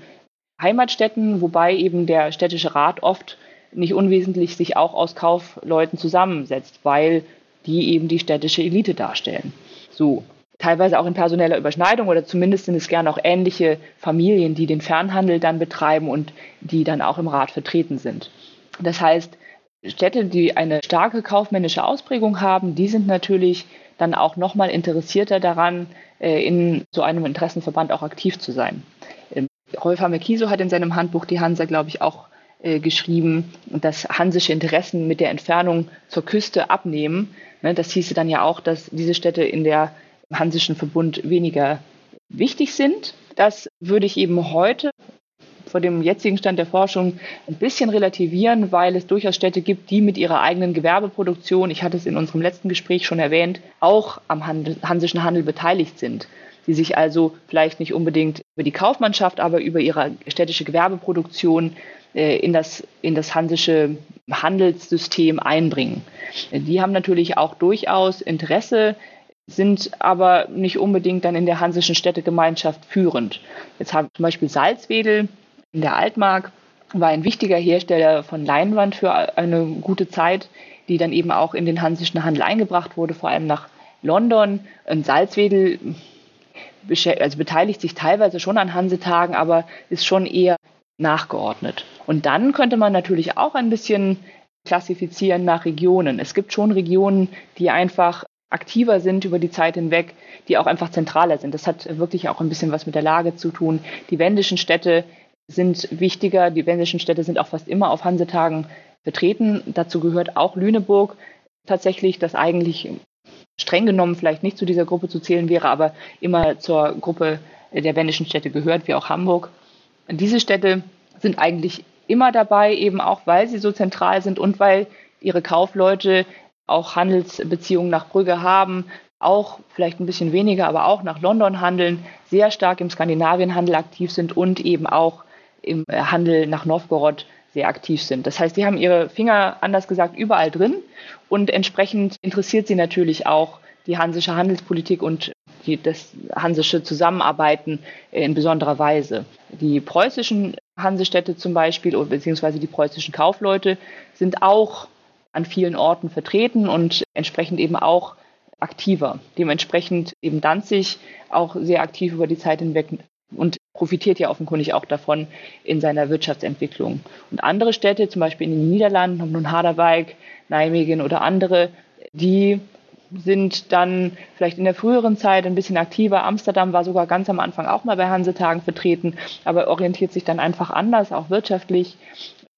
Heimatstädten, wobei eben der städtische Rat oft nicht unwesentlich sich auch aus Kaufleuten zusammensetzt, weil die eben die städtische Elite darstellen. So. Teilweise auch in personeller Überschneidung oder zumindest sind es gerne auch ähnliche Familien, die den Fernhandel dann betreiben und die dann auch im Rat vertreten sind. Das heißt, Städte, die eine starke kaufmännische Ausprägung haben, die sind natürlich dann auch nochmal interessierter daran, äh, in so einem Interessenverband auch aktiv zu sein. Ähm, Rolf Hamekiso hat in seinem Handbuch die Hansa, glaube ich, auch äh, geschrieben, dass hansische Interessen mit der Entfernung zur Küste abnehmen. Ne, das hieße dann ja auch, dass diese Städte in der hansischen Verbund weniger wichtig sind. Das würde ich eben heute vor dem jetzigen Stand der Forschung ein bisschen relativieren, weil es durchaus Städte gibt, die mit ihrer eigenen Gewerbeproduktion, ich hatte es in unserem letzten Gespräch schon erwähnt, auch am hansischen Handel beteiligt sind. Die sich also vielleicht nicht unbedingt über die Kaufmannschaft, aber über ihre städtische Gewerbeproduktion äh, in das, in das hansische Handelssystem einbringen. Die haben natürlich auch durchaus Interesse, sind aber nicht unbedingt dann in der hansischen Städtegemeinschaft führend. Jetzt haben zum Beispiel Salzwedel in der Altmark war ein wichtiger Hersteller von Leinwand für eine gute Zeit, die dann eben auch in den hansischen Handel eingebracht wurde, vor allem nach London. Und Salzwedel also beteiligt sich teilweise schon an Hansetagen, aber ist schon eher nachgeordnet. Und dann könnte man natürlich auch ein bisschen klassifizieren nach Regionen. Es gibt schon Regionen, die einfach aktiver sind über die Zeit hinweg, die auch einfach zentraler sind. Das hat wirklich auch ein bisschen was mit der Lage zu tun. Die wendischen Städte sind wichtiger. Die wendischen Städte sind auch fast immer auf Hansetagen vertreten. Dazu gehört auch Lüneburg tatsächlich, das eigentlich streng genommen vielleicht nicht zu dieser Gruppe zu zählen wäre, aber immer zur Gruppe der wendischen Städte gehört, wie auch Hamburg. Diese Städte sind eigentlich immer dabei, eben auch weil sie so zentral sind und weil ihre Kaufleute auch Handelsbeziehungen nach Brügge haben, auch vielleicht ein bisschen weniger, aber auch nach London handeln, sehr stark im Skandinavienhandel aktiv sind und eben auch im Handel nach Novgorod sehr aktiv sind. Das heißt, sie haben ihre Finger, anders gesagt, überall drin und entsprechend interessiert sie natürlich auch die hansische Handelspolitik und die, das hansische Zusammenarbeiten in besonderer Weise. Die preußischen Hansestädte zum Beispiel, beziehungsweise die preußischen Kaufleute, sind auch an vielen Orten vertreten und entsprechend eben auch aktiver. Dementsprechend eben Danzig auch sehr aktiv über die Zeit hinweg und profitiert ja offenkundig auch davon in seiner Wirtschaftsentwicklung. Und andere Städte, zum Beispiel in den Niederlanden, ob nun Harderwijk, Nijmegen oder andere, die sind dann vielleicht in der früheren Zeit ein bisschen aktiver. Amsterdam war sogar ganz am Anfang auch mal bei Hansetagen vertreten, aber orientiert sich dann einfach anders, auch wirtschaftlich.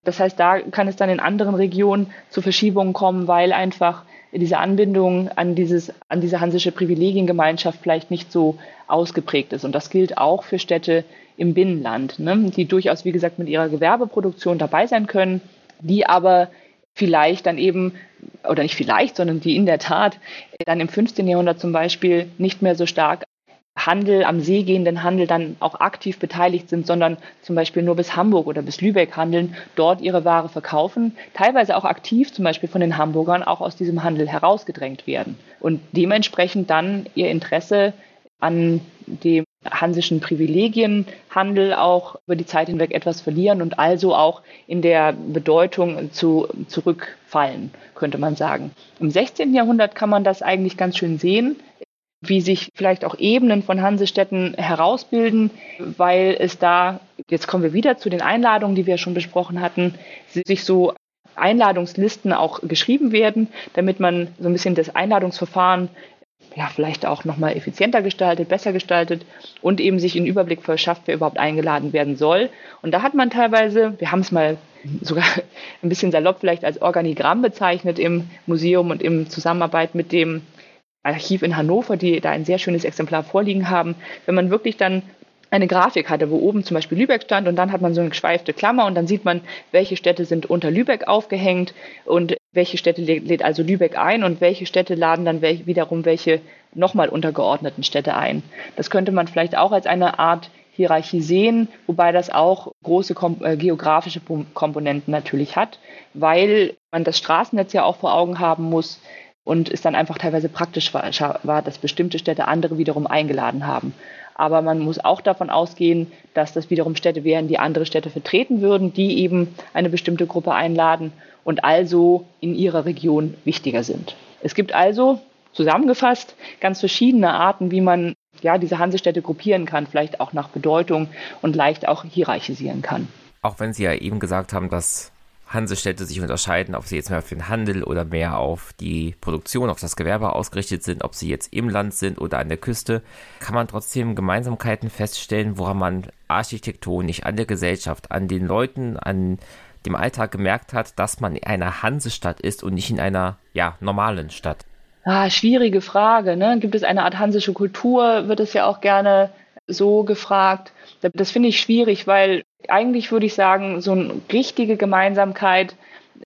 Das heißt, da kann es dann in anderen Regionen zu Verschiebungen kommen, weil einfach diese Anbindung an, dieses, an diese hansische Privilegiengemeinschaft vielleicht nicht so ausgeprägt ist. Und das gilt auch für Städte im Binnenland, ne, die durchaus, wie gesagt, mit ihrer Gewerbeproduktion dabei sein können, die aber vielleicht dann eben, oder nicht vielleicht, sondern die in der Tat dann im 15. Jahrhundert zum Beispiel nicht mehr so stark Handel, am See gehenden Handel dann auch aktiv beteiligt sind, sondern zum Beispiel nur bis Hamburg oder bis Lübeck handeln, dort ihre Ware verkaufen, teilweise auch aktiv zum Beispiel von den Hamburgern auch aus diesem Handel herausgedrängt werden und dementsprechend dann ihr Interesse an dem hansischen Privilegienhandel auch über die Zeit hinweg etwas verlieren und also auch in der Bedeutung zu, zurückfallen, könnte man sagen. Im 16. Jahrhundert kann man das eigentlich ganz schön sehen, wie sich vielleicht auch Ebenen von Hansestädten herausbilden, weil es da, jetzt kommen wir wieder zu den Einladungen, die wir schon besprochen hatten, sich so Einladungslisten auch geschrieben werden, damit man so ein bisschen das Einladungsverfahren ja, vielleicht auch nochmal effizienter gestaltet, besser gestaltet und eben sich einen Überblick verschafft, wer überhaupt eingeladen werden soll. Und da hat man teilweise, wir haben es mal sogar ein bisschen salopp vielleicht als Organigramm bezeichnet im Museum und im Zusammenarbeit mit dem Archiv in Hannover, die da ein sehr schönes Exemplar vorliegen haben. Wenn man wirklich dann eine Grafik hatte, wo oben zum Beispiel Lübeck stand und dann hat man so eine geschweifte Klammer und dann sieht man, welche Städte sind unter Lübeck aufgehängt und welche Städte lädt also Lübeck ein und welche Städte laden dann wiederum welche nochmal untergeordneten Städte ein. Das könnte man vielleicht auch als eine Art Hierarchie sehen, wobei das auch große äh, geografische Komponenten natürlich hat, weil man das Straßennetz ja auch vor Augen haben muss und es dann einfach teilweise praktisch war, dass bestimmte Städte andere wiederum eingeladen haben. Aber man muss auch davon ausgehen, dass das wiederum Städte wären, die andere Städte vertreten würden, die eben eine bestimmte Gruppe einladen und also in ihrer Region wichtiger sind. Es gibt also zusammengefasst ganz verschiedene Arten, wie man ja, diese Hansestädte gruppieren kann, vielleicht auch nach Bedeutung und leicht auch hierarchisieren kann. Auch wenn Sie ja eben gesagt haben, dass Hansestädte sich unterscheiden, ob sie jetzt mehr für den Handel oder mehr auf die Produktion, auf das Gewerbe ausgerichtet sind, ob sie jetzt im Land sind oder an der Küste, kann man trotzdem Gemeinsamkeiten feststellen, woran man architektonisch an der Gesellschaft, an den Leuten, an dem Alltag gemerkt hat, dass man in einer Hansestadt ist und nicht in einer ja, normalen Stadt. Ah, schwierige Frage. Ne? Gibt es eine Art hansische Kultur? Wird es ja auch gerne so gefragt. Das finde ich schwierig, weil eigentlich würde ich sagen, so eine richtige Gemeinsamkeit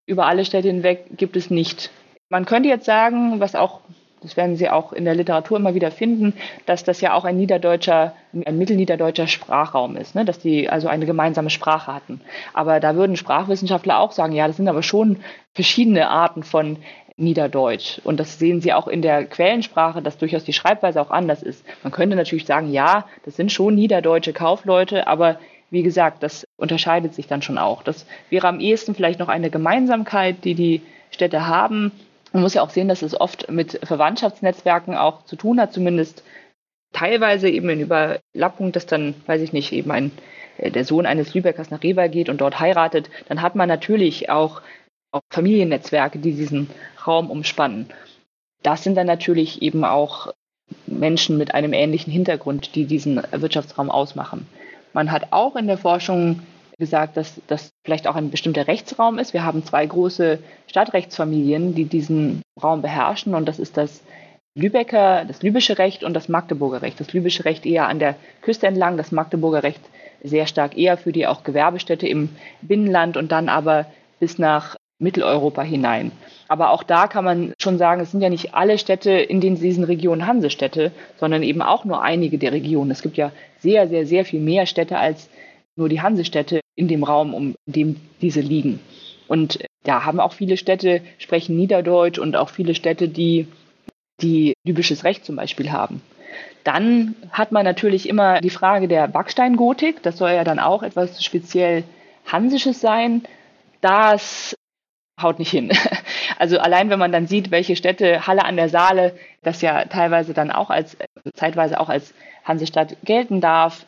über alle Städte hinweg gibt es nicht. Man könnte jetzt sagen, was auch, das werden Sie auch in der Literatur immer wieder finden, dass das ja auch ein niederdeutscher, ein mittelniederdeutscher Sprachraum ist, ne? dass die also eine gemeinsame Sprache hatten. Aber da würden Sprachwissenschaftler auch sagen, ja, das sind aber schon verschiedene Arten von Niederdeutsch. Und das sehen Sie auch in der Quellensprache, dass durchaus die Schreibweise auch anders ist. Man könnte natürlich sagen, ja, das sind schon niederdeutsche Kaufleute, aber wie gesagt, das unterscheidet sich dann schon auch. Das wäre am ehesten vielleicht noch eine Gemeinsamkeit, die die Städte haben. Man muss ja auch sehen, dass es oft mit Verwandtschaftsnetzwerken auch zu tun hat, zumindest teilweise eben in Überlappung, dass dann, weiß ich nicht, eben ein, äh, der Sohn eines Lübeckers nach Reber geht und dort heiratet, dann hat man natürlich auch, auch Familiennetzwerke, die diesen Raum umspannen. Das sind dann natürlich eben auch Menschen mit einem ähnlichen Hintergrund, die diesen Wirtschaftsraum ausmachen. Man hat auch in der Forschung gesagt, dass das vielleicht auch ein bestimmter Rechtsraum ist. Wir haben zwei große Stadtrechtsfamilien, die diesen Raum beherrschen und das ist das Lübecker, das lübische Recht und das Magdeburger Recht. Das lübische Recht eher an der Küste entlang, das Magdeburger Recht sehr stark eher für die auch Gewerbestädte im Binnenland und dann aber bis nach Mitteleuropa hinein. Aber auch da kann man schon sagen, es sind ja nicht alle Städte in diesen Regionen Hansestädte, sondern eben auch nur einige der Regionen. Es gibt ja sehr, sehr, sehr viel mehr Städte als nur die Hansestädte in dem Raum, um dem diese liegen. Und da haben auch viele Städte, sprechen Niederdeutsch und auch viele Städte, die, die libysches Recht zum Beispiel haben. Dann hat man natürlich immer die Frage der Backsteingotik. Das soll ja dann auch etwas speziell Hansisches sein. Das haut nicht hin. Also allein wenn man dann sieht, welche Städte Halle an der Saale, das ja teilweise dann auch als, zeitweise auch als Hansestadt gelten darf,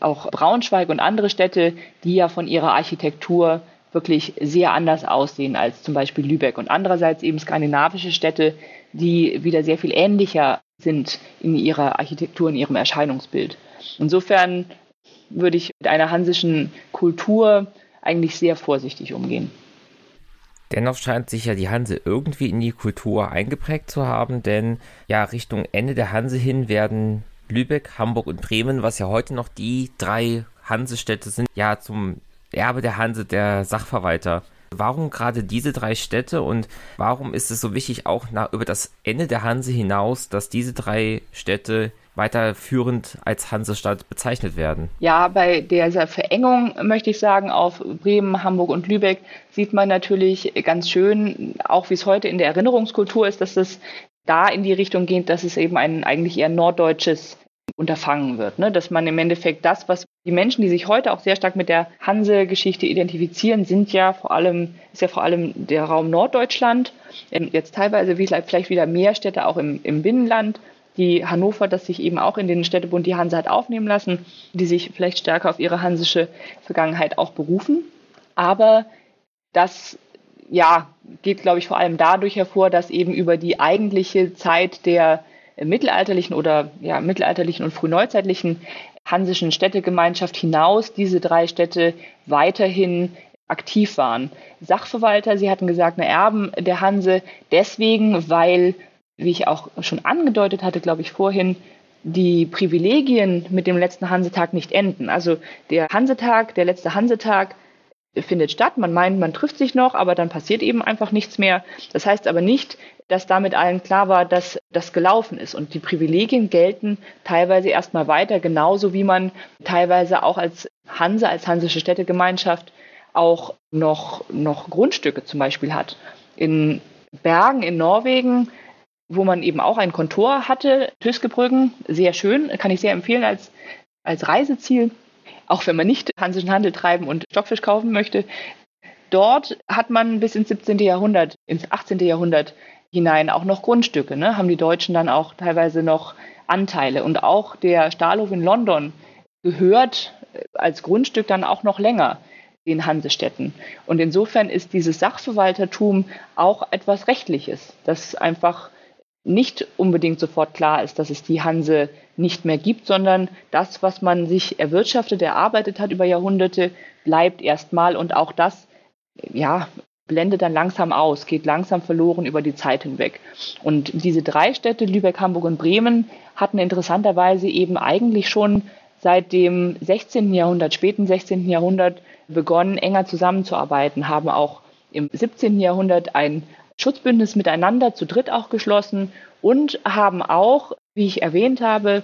auch Braunschweig und andere Städte, die ja von ihrer Architektur wirklich sehr anders aussehen als zum Beispiel Lübeck und andererseits eben skandinavische Städte, die wieder sehr viel ähnlicher sind in ihrer Architektur, in ihrem Erscheinungsbild. Insofern würde ich mit einer hansischen Kultur eigentlich sehr vorsichtig umgehen. Dennoch scheint sich ja die Hanse irgendwie in die Kultur eingeprägt zu haben, denn ja, Richtung Ende der Hanse hin werden Lübeck, Hamburg und Bremen, was ja heute noch die drei Hansestädte sind, ja zum Erbe der Hanse der Sachverwalter. Warum gerade diese drei Städte und warum ist es so wichtig, auch nach, über das Ende der Hanse hinaus, dass diese drei Städte weiterführend als Hansestadt bezeichnet werden? Ja, bei dieser Verengung möchte ich sagen, auf Bremen, Hamburg und Lübeck sieht man natürlich ganz schön, auch wie es heute in der Erinnerungskultur ist, dass es da in die Richtung geht, dass es eben ein eigentlich eher norddeutsches unterfangen wird. Ne? Dass man im Endeffekt das, was die Menschen, die sich heute auch sehr stark mit der Hanse-Geschichte identifizieren, sind ja vor allem, ist ja vor allem der Raum Norddeutschland, ähm, jetzt teilweise vielleicht wieder mehr Städte auch im, im Binnenland, die Hannover, das sich eben auch in den Städtebund die Hanse hat aufnehmen lassen, die sich vielleicht stärker auf ihre hansische Vergangenheit auch berufen. Aber das ja, geht, glaube ich, vor allem dadurch hervor, dass eben über die eigentliche Zeit der mittelalterlichen oder ja, mittelalterlichen und frühneuzeitlichen hansischen Städtegemeinschaft hinaus diese drei Städte weiterhin aktiv waren. Sachverwalter, Sie hatten gesagt, eine Erben der Hanse, deswegen, weil, wie ich auch schon angedeutet hatte, glaube ich, vorhin, die Privilegien mit dem letzten Hansetag nicht enden. Also der Hansetag, der letzte Hansetag findet statt. Man meint, man trifft sich noch, aber dann passiert eben einfach nichts mehr. Das heißt aber nicht, dass damit allen klar war, dass das gelaufen ist. Und die Privilegien gelten teilweise erstmal weiter, genauso wie man teilweise auch als Hanse, als hansische Städtegemeinschaft auch noch, noch Grundstücke zum Beispiel hat. In Bergen in Norwegen, wo man eben auch ein Kontor hatte, Tüskebrüggen, sehr schön, kann ich sehr empfehlen als, als Reiseziel auch wenn man nicht hansischen Handel treiben und Stockfisch kaufen möchte. Dort hat man bis ins 17. Jahrhundert, ins 18. Jahrhundert hinein auch noch Grundstücke, ne? haben die Deutschen dann auch teilweise noch Anteile. Und auch der Stahlhof in London gehört als Grundstück dann auch noch länger den Hansestädten. Und insofern ist dieses Sachverwaltertum auch etwas Rechtliches, das einfach nicht unbedingt sofort klar ist, dass es die Hanse nicht mehr gibt, sondern das, was man sich erwirtschaftet, erarbeitet hat über Jahrhunderte, bleibt erstmal und auch das, ja, blendet dann langsam aus, geht langsam verloren über die Zeit hinweg. Und diese drei Städte, Lübeck, Hamburg und Bremen, hatten interessanterweise eben eigentlich schon seit dem 16. Jahrhundert, späten 16. Jahrhundert begonnen, enger zusammenzuarbeiten, haben auch im 17. Jahrhundert ein Schutzbündnis miteinander zu dritt auch geschlossen und haben auch, wie ich erwähnt habe,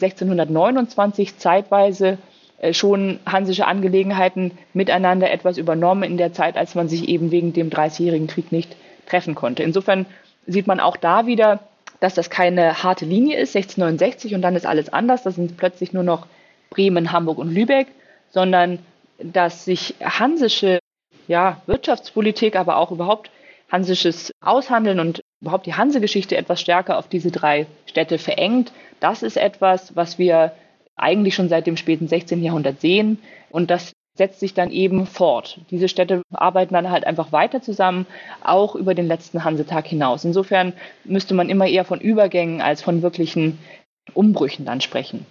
1629 zeitweise äh, schon hansische Angelegenheiten miteinander etwas übernommen in der Zeit, als man sich eben wegen dem Dreißigjährigen Krieg nicht treffen konnte. Insofern sieht man auch da wieder, dass das keine harte Linie ist, 1669 und dann ist alles anders. Das sind plötzlich nur noch Bremen, Hamburg und Lübeck, sondern dass sich hansische ja, Wirtschaftspolitik, aber auch überhaupt hansisches Aushandeln und überhaupt die Hansegeschichte etwas stärker auf diese drei Städte verengt. Das ist etwas, was wir eigentlich schon seit dem späten 16. Jahrhundert sehen und das setzt sich dann eben fort. Diese Städte arbeiten dann halt einfach weiter zusammen, auch über den letzten Hansetag hinaus. Insofern müsste man immer eher von Übergängen als von wirklichen Umbrüchen dann sprechen.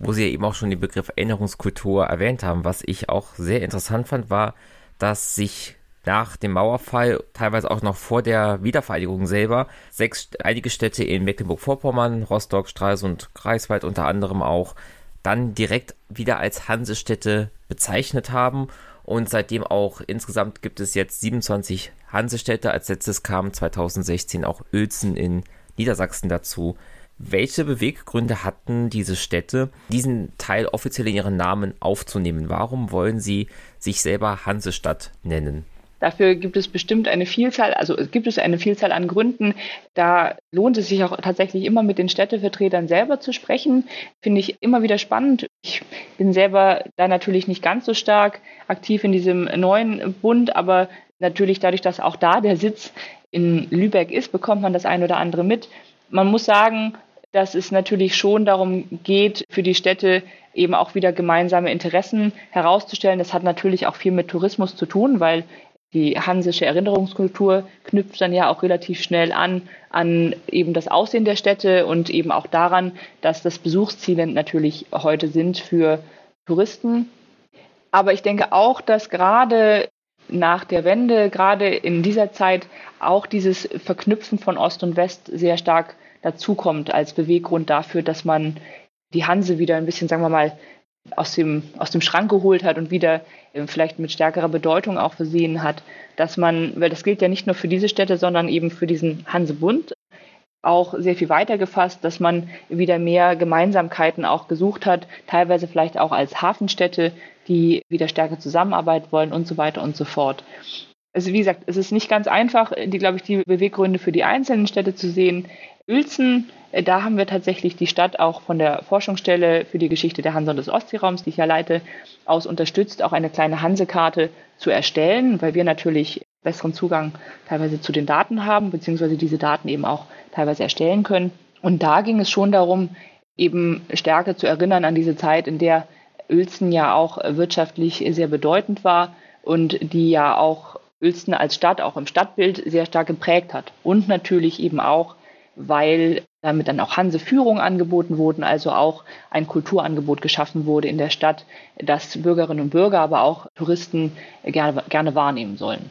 wo Sie ja eben auch schon den Begriff Erinnerungskultur erwähnt haben. Was ich auch sehr interessant fand, war, dass sich nach dem Mauerfall, teilweise auch noch vor der Wiedervereinigung selber, sechs, einige Städte in Mecklenburg-Vorpommern, Rostock, Stralsund, Greifswald unter anderem auch, dann direkt wieder als Hansestädte bezeichnet haben. Und seitdem auch insgesamt gibt es jetzt 27 Hansestädte. Als letztes kam 2016 auch Uelzen in Niedersachsen dazu. Welche Beweggründe hatten diese Städte, diesen Teil offiziell in ihren Namen aufzunehmen? Warum wollen sie sich selber Hansestadt nennen? Dafür gibt es bestimmt eine Vielzahl, also gibt es eine Vielzahl an Gründen. Da lohnt es sich auch tatsächlich immer mit den Städtevertretern selber zu sprechen. Finde ich immer wieder spannend. Ich bin selber da natürlich nicht ganz so stark aktiv in diesem neuen Bund, aber natürlich dadurch, dass auch da der Sitz in Lübeck ist, bekommt man das ein oder andere mit. Man muss sagen, dass es natürlich schon darum geht, für die Städte eben auch wieder gemeinsame Interessen herauszustellen. Das hat natürlich auch viel mit Tourismus zu tun, weil die hansische Erinnerungskultur knüpft dann ja auch relativ schnell an an eben das Aussehen der Städte und eben auch daran, dass das Besuchsziele natürlich heute sind für Touristen. Aber ich denke auch, dass gerade nach der Wende, gerade in dieser Zeit, auch dieses Verknüpfen von Ost und West sehr stark dazukommt als Beweggrund dafür, dass man die Hanse wieder ein bisschen, sagen wir mal, aus dem, aus dem Schrank geholt hat und wieder äh, vielleicht mit stärkerer Bedeutung auch versehen hat, dass man, weil das gilt ja nicht nur für diese Städte, sondern eben für diesen Hansebund, auch sehr viel weiter gefasst, dass man wieder mehr Gemeinsamkeiten auch gesucht hat, teilweise vielleicht auch als Hafenstädte, die wieder stärker zusammenarbeiten wollen und so weiter und so fort. Also wie gesagt, es ist nicht ganz einfach, die, glaube ich, die Beweggründe für die einzelnen Städte zu sehen. Uelzen, äh, da haben wir tatsächlich die Stadt auch von der Forschungsstelle für die Geschichte der Hanse und des Ostseeraums, die ich ja leite, aus unterstützt, auch eine kleine Hansekarte zu erstellen, weil wir natürlich besseren Zugang teilweise zu den Daten haben, beziehungsweise diese Daten eben auch teilweise erstellen können. Und da ging es schon darum, eben stärker zu erinnern an diese Zeit, in der Uelzen ja auch wirtschaftlich sehr bedeutend war und die ja auch Uelzen als Stadt auch im Stadtbild sehr stark geprägt hat. Und natürlich eben auch weil damit dann auch Hanse-Führung angeboten wurden, also auch ein Kulturangebot geschaffen wurde in der Stadt, das Bürgerinnen und Bürger, aber auch Touristen gerne, gerne wahrnehmen sollen.